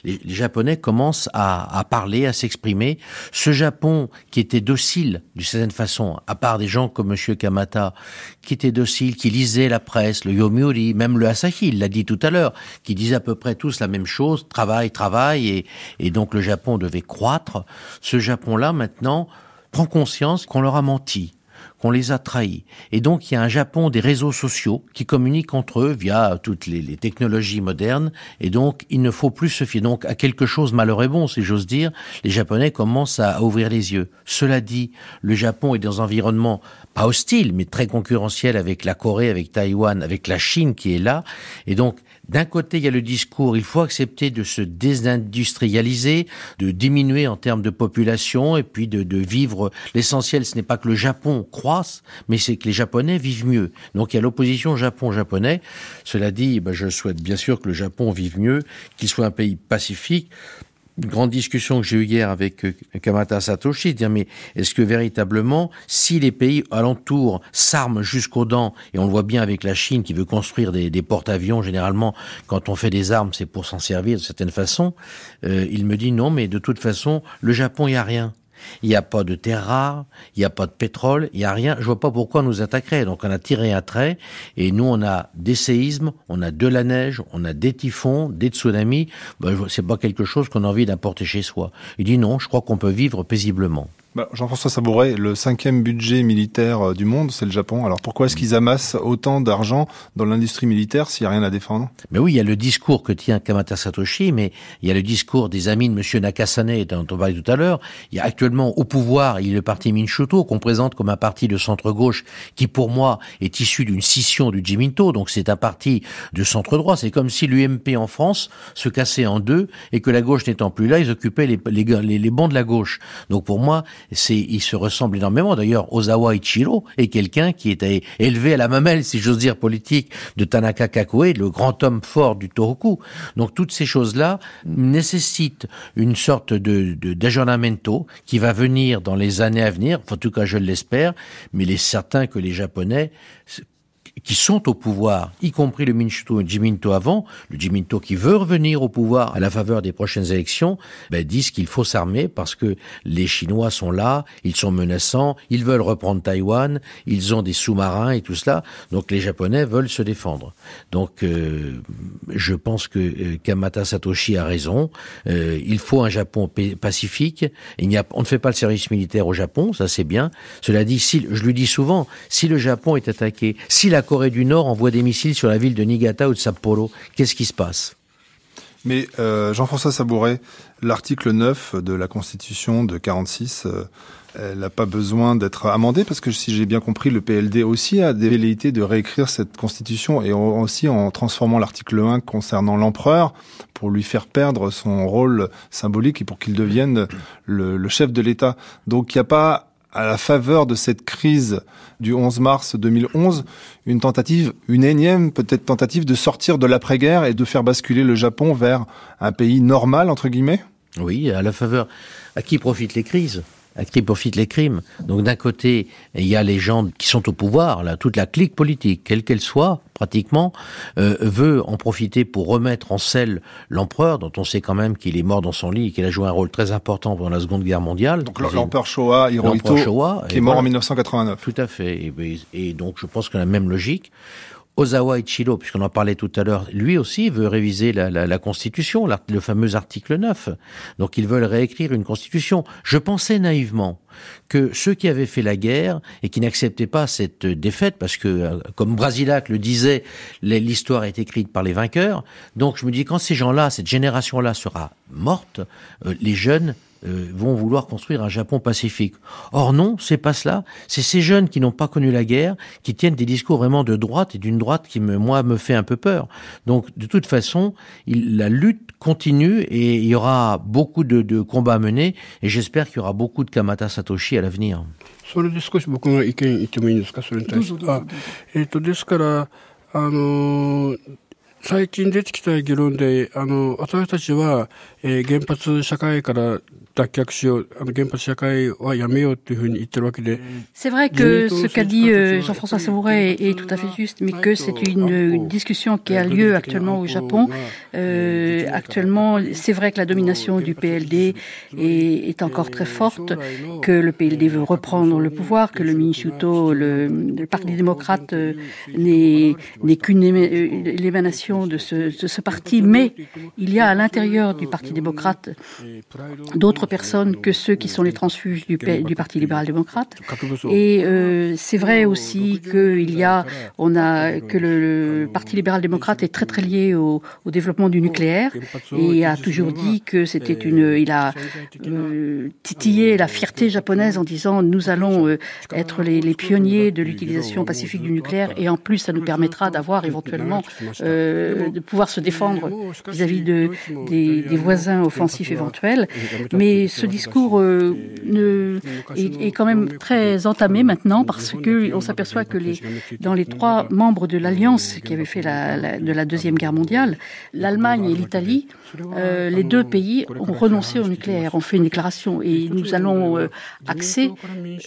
Speaker 4: les, Japonais commencent à, parler, à s'exprimer. Ce Japon qui était docile d'une certaine façon, à part des gens comme Monsieur Kamata, qui était docile, qui lisait la presse, le Yomiuri, même le Asahi, il l'a dit tout à l'heure, qui disait à peu près tous la même chose, travail, travail, et donc le Japon devait croître. Ce Japon-là, maintenant, prend conscience qu'on leur a menti qu'on les a trahis. Et donc il y a un Japon des réseaux sociaux qui communiquent entre eux via toutes les, technologies modernes. Et donc il ne faut plus se fier donc à quelque chose malheur et bon, si j'ose dire. Les Japonais commencent à ouvrir les yeux. Cela dit, le Japon est dans un environnement pas hostile, mais très concurrentiel avec la Corée, avec Taïwan, avec la Chine qui est là. Et donc d'un côté, il y a le discours, il faut accepter de se désindustrialiser, de diminuer en termes de population et puis de, de vivre. L'essentiel, ce n'est pas que le Japon croisse, mais c'est que les Japonais vivent mieux. Donc il y a l'opposition Japon-Japonais. Cela dit, ben, je souhaite bien sûr que le Japon vive mieux, qu'il soit un pays pacifique une grande discussion que j'ai eue hier avec euh, Kamata Satoshi, dire mais est-ce que véritablement, si les pays alentours s'arment jusqu'aux dents, et on le voit bien avec la Chine qui veut construire des, porte-avions, généralement quand on fait des armes c'est pour s'en servir de certaine façon, euh, il me dit non mais de toute façon le Japon il n'y a rien. Il n'y a pas de terre rare, il n'y a pas de pétrole, il n'y a rien. Je vois pas pourquoi on nous attaquerait. Donc on a tiré un trait et nous on a des séismes, on a de la neige, on a des typhons, des tsunamis. Ben, c'est pas quelque chose qu'on a envie d'apporter chez soi. Il dit non, je crois qu'on peut vivre paisiblement.
Speaker 1: Bah, Jean-François Sabouret, le cinquième budget militaire euh, du monde, c'est le Japon. Alors pourquoi est-ce qu'ils amassent autant d'argent dans l'industrie militaire s'il n'y a rien à défendre?
Speaker 4: Mais oui, il y a le discours que tient Kamata Satoshi, mais il y a le discours des amis de M. Nakasane dont on parlait tout à l'heure. Il y a actuellement au pouvoir, il y a le parti Minshuto qu'on présente comme un parti de centre-gauche qui pour moi est issu d'une scission du Jiminto, donc c'est un parti de centre-droit. C'est comme si l'UMP en France se cassait en deux et que la gauche n'étant plus là, ils occupaient les, les, les bancs de la gauche. Donc pour moi, c'est, il se ressemble énormément. D'ailleurs, Ozawa Ichiro est quelqu'un qui était élevé à la mamelle, si j'ose dire, politique de Tanaka Kakoe, le grand homme fort du Tohoku. Donc toutes ces choses-là nécessitent une sorte de, de qui va venir dans les années à venir. En tout cas, je l'espère. Mais il est certain que les Japonais qui sont au pouvoir, y compris le le Jiminto avant, le Jiminto qui veut revenir au pouvoir à la faveur des prochaines élections, ben, disent qu'il faut s'armer parce que les Chinois sont là, ils sont menaçants, ils veulent reprendre Taïwan, ils ont des sous-marins et tout cela, donc les Japonais veulent se défendre. Donc euh, je pense que euh, Kamata Satoshi a raison, euh, il faut un Japon pacifique, il n'y a, on ne fait pas le service militaire au Japon, ça c'est bien. Cela dit, si, je lui dis souvent, si le Japon est attaqué, si la Corée du Nord envoie des missiles sur la ville de Niigata ou de Sapporo. Qu'est-ce qui se passe?
Speaker 1: Mais euh, Jean-François Sabouret, l'article 9 de la Constitution de 46, euh, elle n'a pas besoin d'être amendée parce que si j'ai bien compris, le PLD aussi a des velléités de réécrire cette Constitution et aussi en transformant l'article 1 concernant l'empereur pour lui faire perdre son rôle symbolique et pour qu'il devienne le, le chef de l'État. Donc il n'y a pas à la faveur de cette crise du 11 mars 2011, une tentative, une énième peut-être tentative de sortir de l'après-guerre et de faire basculer le Japon vers un pays normal, entre guillemets?
Speaker 4: Oui, à la faveur. À qui profitent les crises? Qui profitent les crimes. Donc d'un côté, il y a les gens qui sont au pouvoir, là, toute la clique politique, quelle qu'elle soit, pratiquement, euh, veut en profiter pour remettre en selle l'empereur, dont on sait quand même qu'il est mort dans son lit et qu'il a joué un rôle très important pendant la Seconde Guerre mondiale.
Speaker 1: Donc l'empereur Showa Hirohito, qui est mort en 1989.
Speaker 4: Tout à fait. Et, et donc je pense que la même logique. Ozawa Ichiro, puisqu'on en parlait tout à l'heure, lui aussi veut réviser la, la, la Constitution, le fameux article 9. Donc ils veulent réécrire une Constitution. Je pensais naïvement que ceux qui avaient fait la guerre et qui n'acceptaient pas cette défaite, parce que, euh, comme Brasilac le disait, l'histoire est écrite par les vainqueurs. Donc je me dis, quand ces gens-là, cette génération-là sera morte, euh, les jeunes euh, vont vouloir construire un Japon pacifique. Or non, c'est pas cela. C'est ces jeunes qui n'ont pas connu la guerre, qui tiennent des discours vraiment de droite et d'une droite qui me, moi me fait un peu peur. Donc de toute façon, il, la lutte continue et il y aura beaucoup de, de combats menés et j'espère qu'il y aura beaucoup de Kamata Satoshi à l'avenir.
Speaker 2: それで少し僕が意見言ってもいいですかそれに対して。あえっ、ー、と、ですから、あのー最近出てきた議論で、あの、私たちは、 えー、原発社会から脱却しよう、あの原発社会はやめようっていうふうに言ってるわけで。
Speaker 3: C'est vrai que ce qu'a dit Jean-François Savouret est tout à fait juste, mais que c'est une discussion qui a lieu actuellement au Japon. Euh, actuellement, c'est vrai que la domination du PLD est, est, encore très forte, que le PLD veut reprendre le pouvoir, que le Minshuto, le, le Parti démocrate, n'est qu'une l'émanation de ce, de ce parti, mais il y a à l'intérieur du Parti démocrate d'autres personnes que ceux qui sont les transfuges du, du Parti libéral-démocrate. Et euh, c'est vrai aussi qu'il y a, on a que le, Parti libéral-démocrate est très très lié au, au, développement du nucléaire et a toujours dit que c'était une, il a euh, titillé la fierté japonaise en disant nous allons euh, être les, les, pionniers de l'utilisation pacifique du nucléaire et en plus ça nous permettra d'avoir éventuellement de pouvoir se défendre vis-à-vis -vis de, des, des voisins offensifs éventuels. Mais ce discours euh, ne, est, est, quand même très entamé maintenant parce que on s'aperçoit que les, dans les trois membres de l'alliance qui avaient fait la, la, de la deuxième guerre mondiale, l'Allemagne et l'Italie, euh, les deux pays ont renoncé au nucléaire, ont fait une déclaration et nous allons euh, axer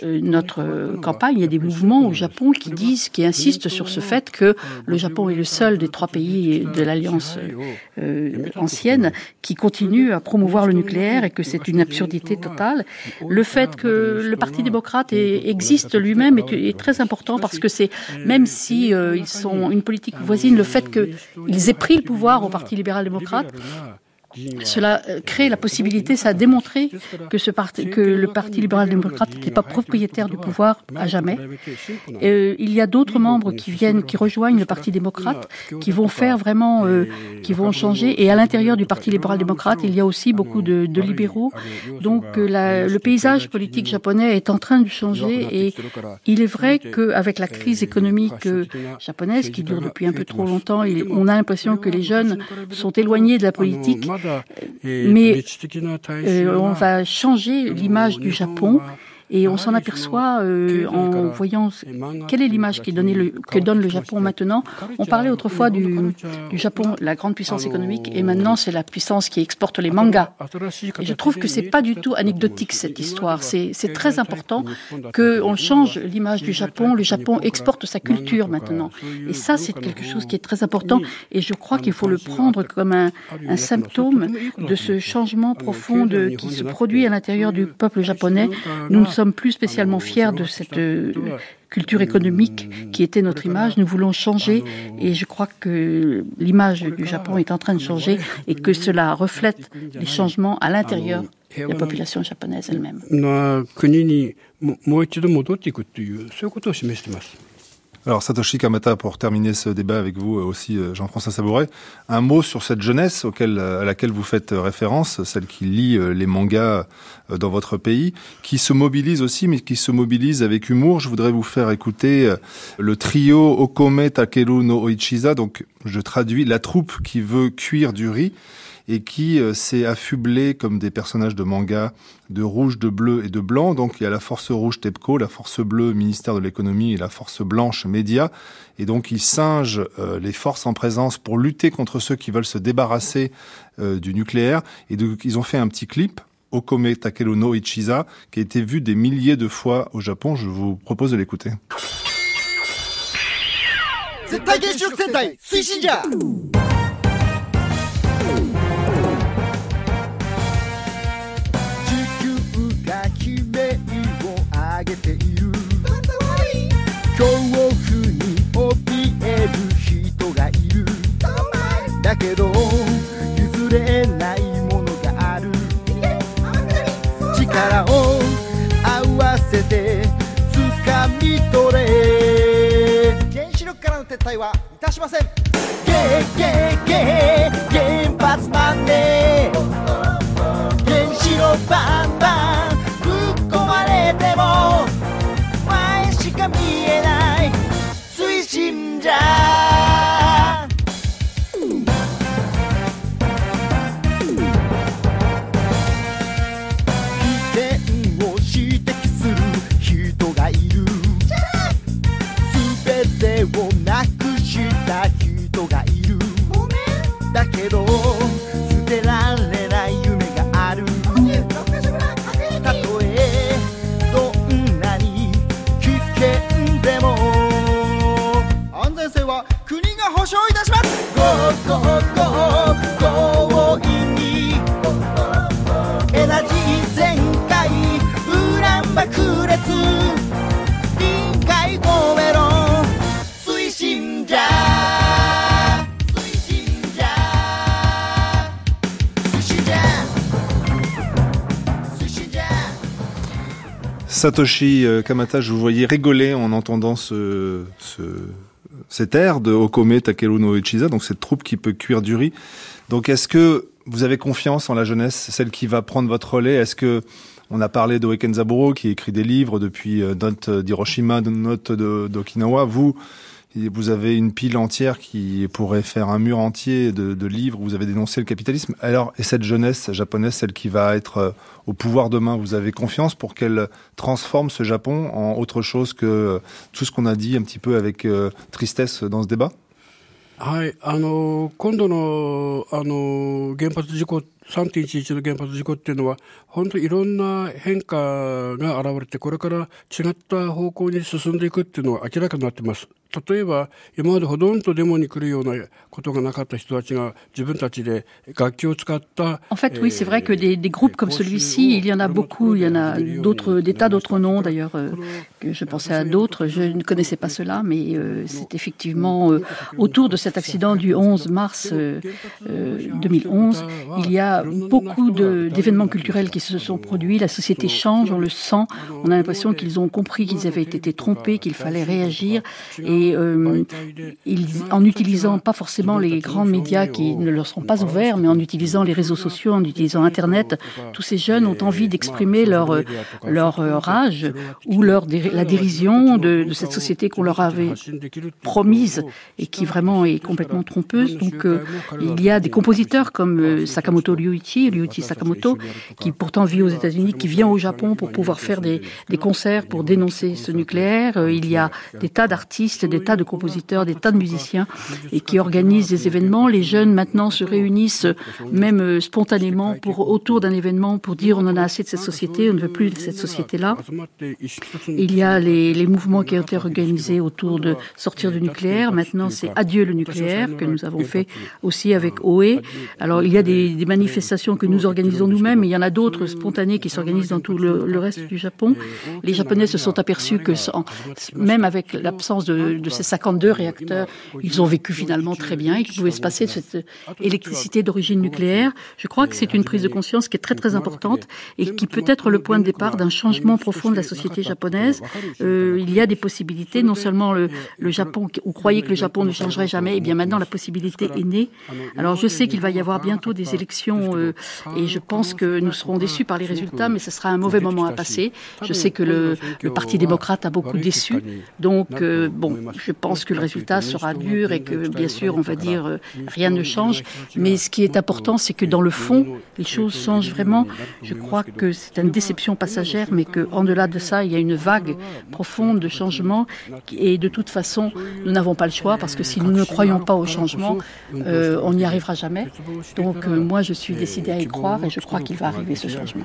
Speaker 3: notre campagne. Il y a des mouvements au Japon qui disent, qui insistent sur ce fait que le Japon est le seul des trois pays de l'alliance ancienne qui continue à promouvoir le nucléaire et que c'est une absurdité totale. Le fait que le Parti démocrate existe lui-même est, très important parce que c'est, même si ils sont une politique voisine, le fait qu'ils aient pris le pouvoir au Parti libéral-démocrate, cela euh, crée la possibilité, ça a démontré que, ce parti, que le Parti libéral-démocrate n'était pas propriétaire du pouvoir à jamais. Euh, il y a d'autres membres qui viennent, qui rejoignent le Parti démocrate, qui vont faire vraiment, euh, qui vont changer. Et à l'intérieur du Parti libéral-démocrate, il y a aussi beaucoup de, de libéraux. Donc la, le paysage politique japonais est en train de changer. Et il est vrai qu'avec la crise économique japonaise, qui dure depuis un peu trop longtemps, on a l'impression que les jeunes sont éloignés de la politique. Mais euh, on va changer l'image du Japon et on s'en aperçoit euh, en voyant quelle est l'image que donne le Japon maintenant. On parlait autrefois du, Japon, la grande puissance économique, et maintenant c'est la puissance qui exporte les mangas. Et je trouve que c'est pas du tout anecdotique cette histoire. C'est très important qu'on change l'image du Japon. Le Japon exporte sa culture maintenant. Et ça, c'est quelque chose qui est très important. Et je crois qu'il faut le prendre comme un, symptôme de ce changement profond qui se produit à l'intérieur du peuple japonais. Nous sommes plus spécialement fiers de cette euh, culture économique qui était notre image. Nous voulons changer et je crois que l'image du Japon est en train de changer et que cela reflète les changements à l'intérieur de la population japonaise elle-même.
Speaker 1: Alors Satoshi Kamata, pour terminer ce débat avec vous euh, aussi, euh, Jean-François Sabouret, un mot sur cette jeunesse auquel, euh, à laquelle vous faites référence, celle qui lit les mangas dans votre pays, qui se mobilise aussi, mais qui se mobilise avec humour. Je voudrais vous faire écouter le trio Okome Takeru no Oichiza, donc je traduis la troupe qui veut cuire du riz et qui euh, s'est affublé comme des personnages de manga de rouge, de bleu et de blanc. Donc il y a la force rouge TEPCO, la force bleue ministère de l'économie et la force blanche média. Et donc ils singent euh, les forces en présence pour lutter contre ceux qui veulent se débarrasser euh, du nucléaire. Et donc ils ont fait un petit clip. Okome Takeru no Ichiza, qui a été vu des milliers de fois au Japon. Je vous propose de l'écouter. げ力からの撤退はいたしません。ゲーゲーゲー原発マンデー原子炉バンバン。Satoshi Kamata, je vous voyais rigoler en entendant ce, ce cette ère de Okome Takeru no Ichiza, donc cette troupe qui peut cuire du riz. Donc est-ce que vous avez confiance en la jeunesse, celle qui va prendre votre relais? Est-ce que on a parlé de qui écrit des livres depuis euh, Note d'Hiroshima, Note d'Okinawa. Vous, vous avez une pile entière qui pourrait faire un mur entier de, de, livres. Vous avez dénoncé le capitalisme. Alors, et cette jeunesse japonaise, celle qui va être euh, au pouvoir demain, vous avez confiance pour qu'elle transforme ce Japon en autre chose que euh, tout ce qu'on a dit un petit peu avec euh, tristesse dans ce débat はい、あの今度のあの原発事故 3.11の原発事故っていうのは本当にいろんな変化が現れてこれから違った方向に進んでいくっていうのは明らかになってます。
Speaker 2: 例えば今までほとんどデモに来るようなことがなかった人たちが自分たちで楽器を使った
Speaker 3: En fait, oui, c'est vrai que des, des groupes comme celui-ci, il y en a beaucoup. Il y en a d'autres, des tas d'autres noms d'ailleurs. Que je pensais à d'autres. Je ne connaissais pas cela, mais euh, c'est effectivement euh, autour de cet accident du 11 mars 2011. Il y a beaucoup d'événements culturels qui se sont produits. La société change, on le sent. On a l'impression qu'ils ont compris qu'ils avaient été trompés, qu'il fallait réagir et euh, en utilisant pas forcément les grands médias qui ne leur sont pas ouverts, mais en utilisant les réseaux sociaux, en utilisant Internet, tous ces jeunes ont envie d'exprimer leur, leur rage ou leur, la dérision de, cette société qu'on leur avait promise et qui vraiment est complètement trompeuse. Donc euh, il y a des compositeurs comme euh, Sakamoto Ryuichi, Ryuichi Sakamoto, qui pourtant vit aux États-Unis, qui vient au Japon pour pouvoir faire des, des concerts pour dénoncer ce nucléaire. Il y a des tas d'artistes, des tas de compositeurs, des tas de musiciens et qui organisent des événements. Les jeunes maintenant se réunissent même euh, spontanément pour autour d'un événement pour dire on en a assez de cette société, on ne veut plus de cette société-là. Il y a les, les, mouvements qui ont été organisés autour de sortir du nucléaire. Maintenant, c'est adieu le nucléaire que nous avons fait aussi avec OE. Alors, il y a des, des manifestations que nous organisons nous-mêmes, il y en a d'autres spontanées qui s'organisent dans tout le, le, reste du Japon. Les Japonais se sont aperçus que sans, même avec l'absence de, de, ces 52 réacteurs, ils ont vécu finalement très bien et qu'il pouvait se passer de cette électricité d'origine nucléaire. Je crois que c'est une prise de conscience qui est très très importante et qui peut être le point de départ d'un changement profond de la société japonaise. Euh, il y a des possibilités. Non seulement le, le Japon, on croyait que le Japon ne changerait jamais, et bien maintenant la possibilité est née. Alors je sais qu'il va y avoir bientôt des élections euh, et je pense que nous serons déçus par les résultats, mais ce sera un mauvais moment à passer. Je sais que le, le Parti démocrate a beaucoup déçu. Donc, euh, bon, je pense que le résultat sera dur et que, bien sûr, on va dire euh, rien ne change. Mais ce qui est important, c'est que dans le fond, les choses changent vraiment. Je crois que c'est une déception passagère, mais qu'en delà de ça, il y a une vague profonde de changement. Et de toute façon, nous n'avons pas le choix parce que si nous ne croyons pas au changement, on n'y arrivera jamais. Donc, moi, je suis suis décidé à y croire et je crois qu'il va arriver ce changement.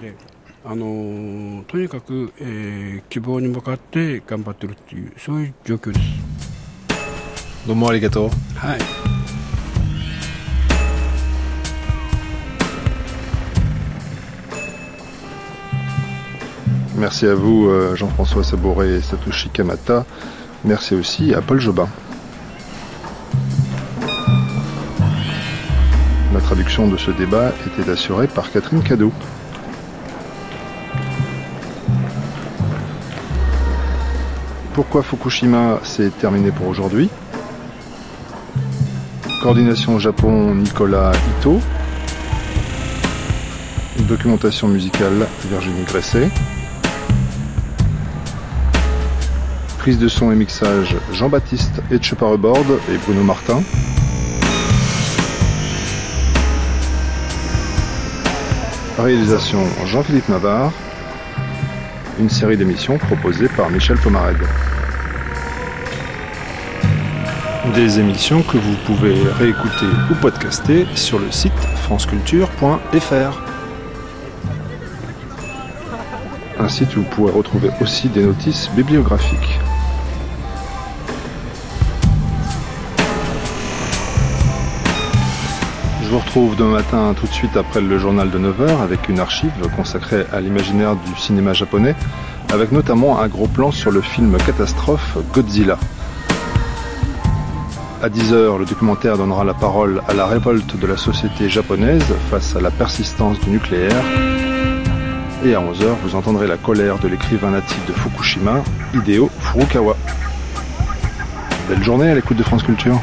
Speaker 1: Merci à vous euh, Jean-François Saboré et Satoshi Kamata. Merci aussi à Paul Jobin. La traduction de ce débat était assurée par Catherine Cadeau. Pourquoi Fukushima C'est terminé pour aujourd'hui? Coordination Japon Nicolas Ito. Documentation musicale Virginie Gresset. Prise de son et mixage Jean-Baptiste Etcheparebord et Bruno Martin. Réalisation Jean-Philippe Navarre une série d'émissions proposées par Michel Pomarède. Des émissions que vous pouvez réécouter ou podcaster sur le site franceculture.fr. Un site où vous pourrez retrouver aussi des notices bibliographiques. Je vous retrouve demain matin tout de suite après le journal de 9h avec une archive consacrée à l'imaginaire du cinéma japonais, avec notamment un gros plan sur le film catastrophe Godzilla. À 10h, le documentaire donnera la parole à la révolte de la société japonaise face à la persistance du nucléaire. Et à 11h, vous entendrez la colère de l'écrivain natif de Fukushima, Hideo Furukawa. Belle journée à l'écoute de France Culture.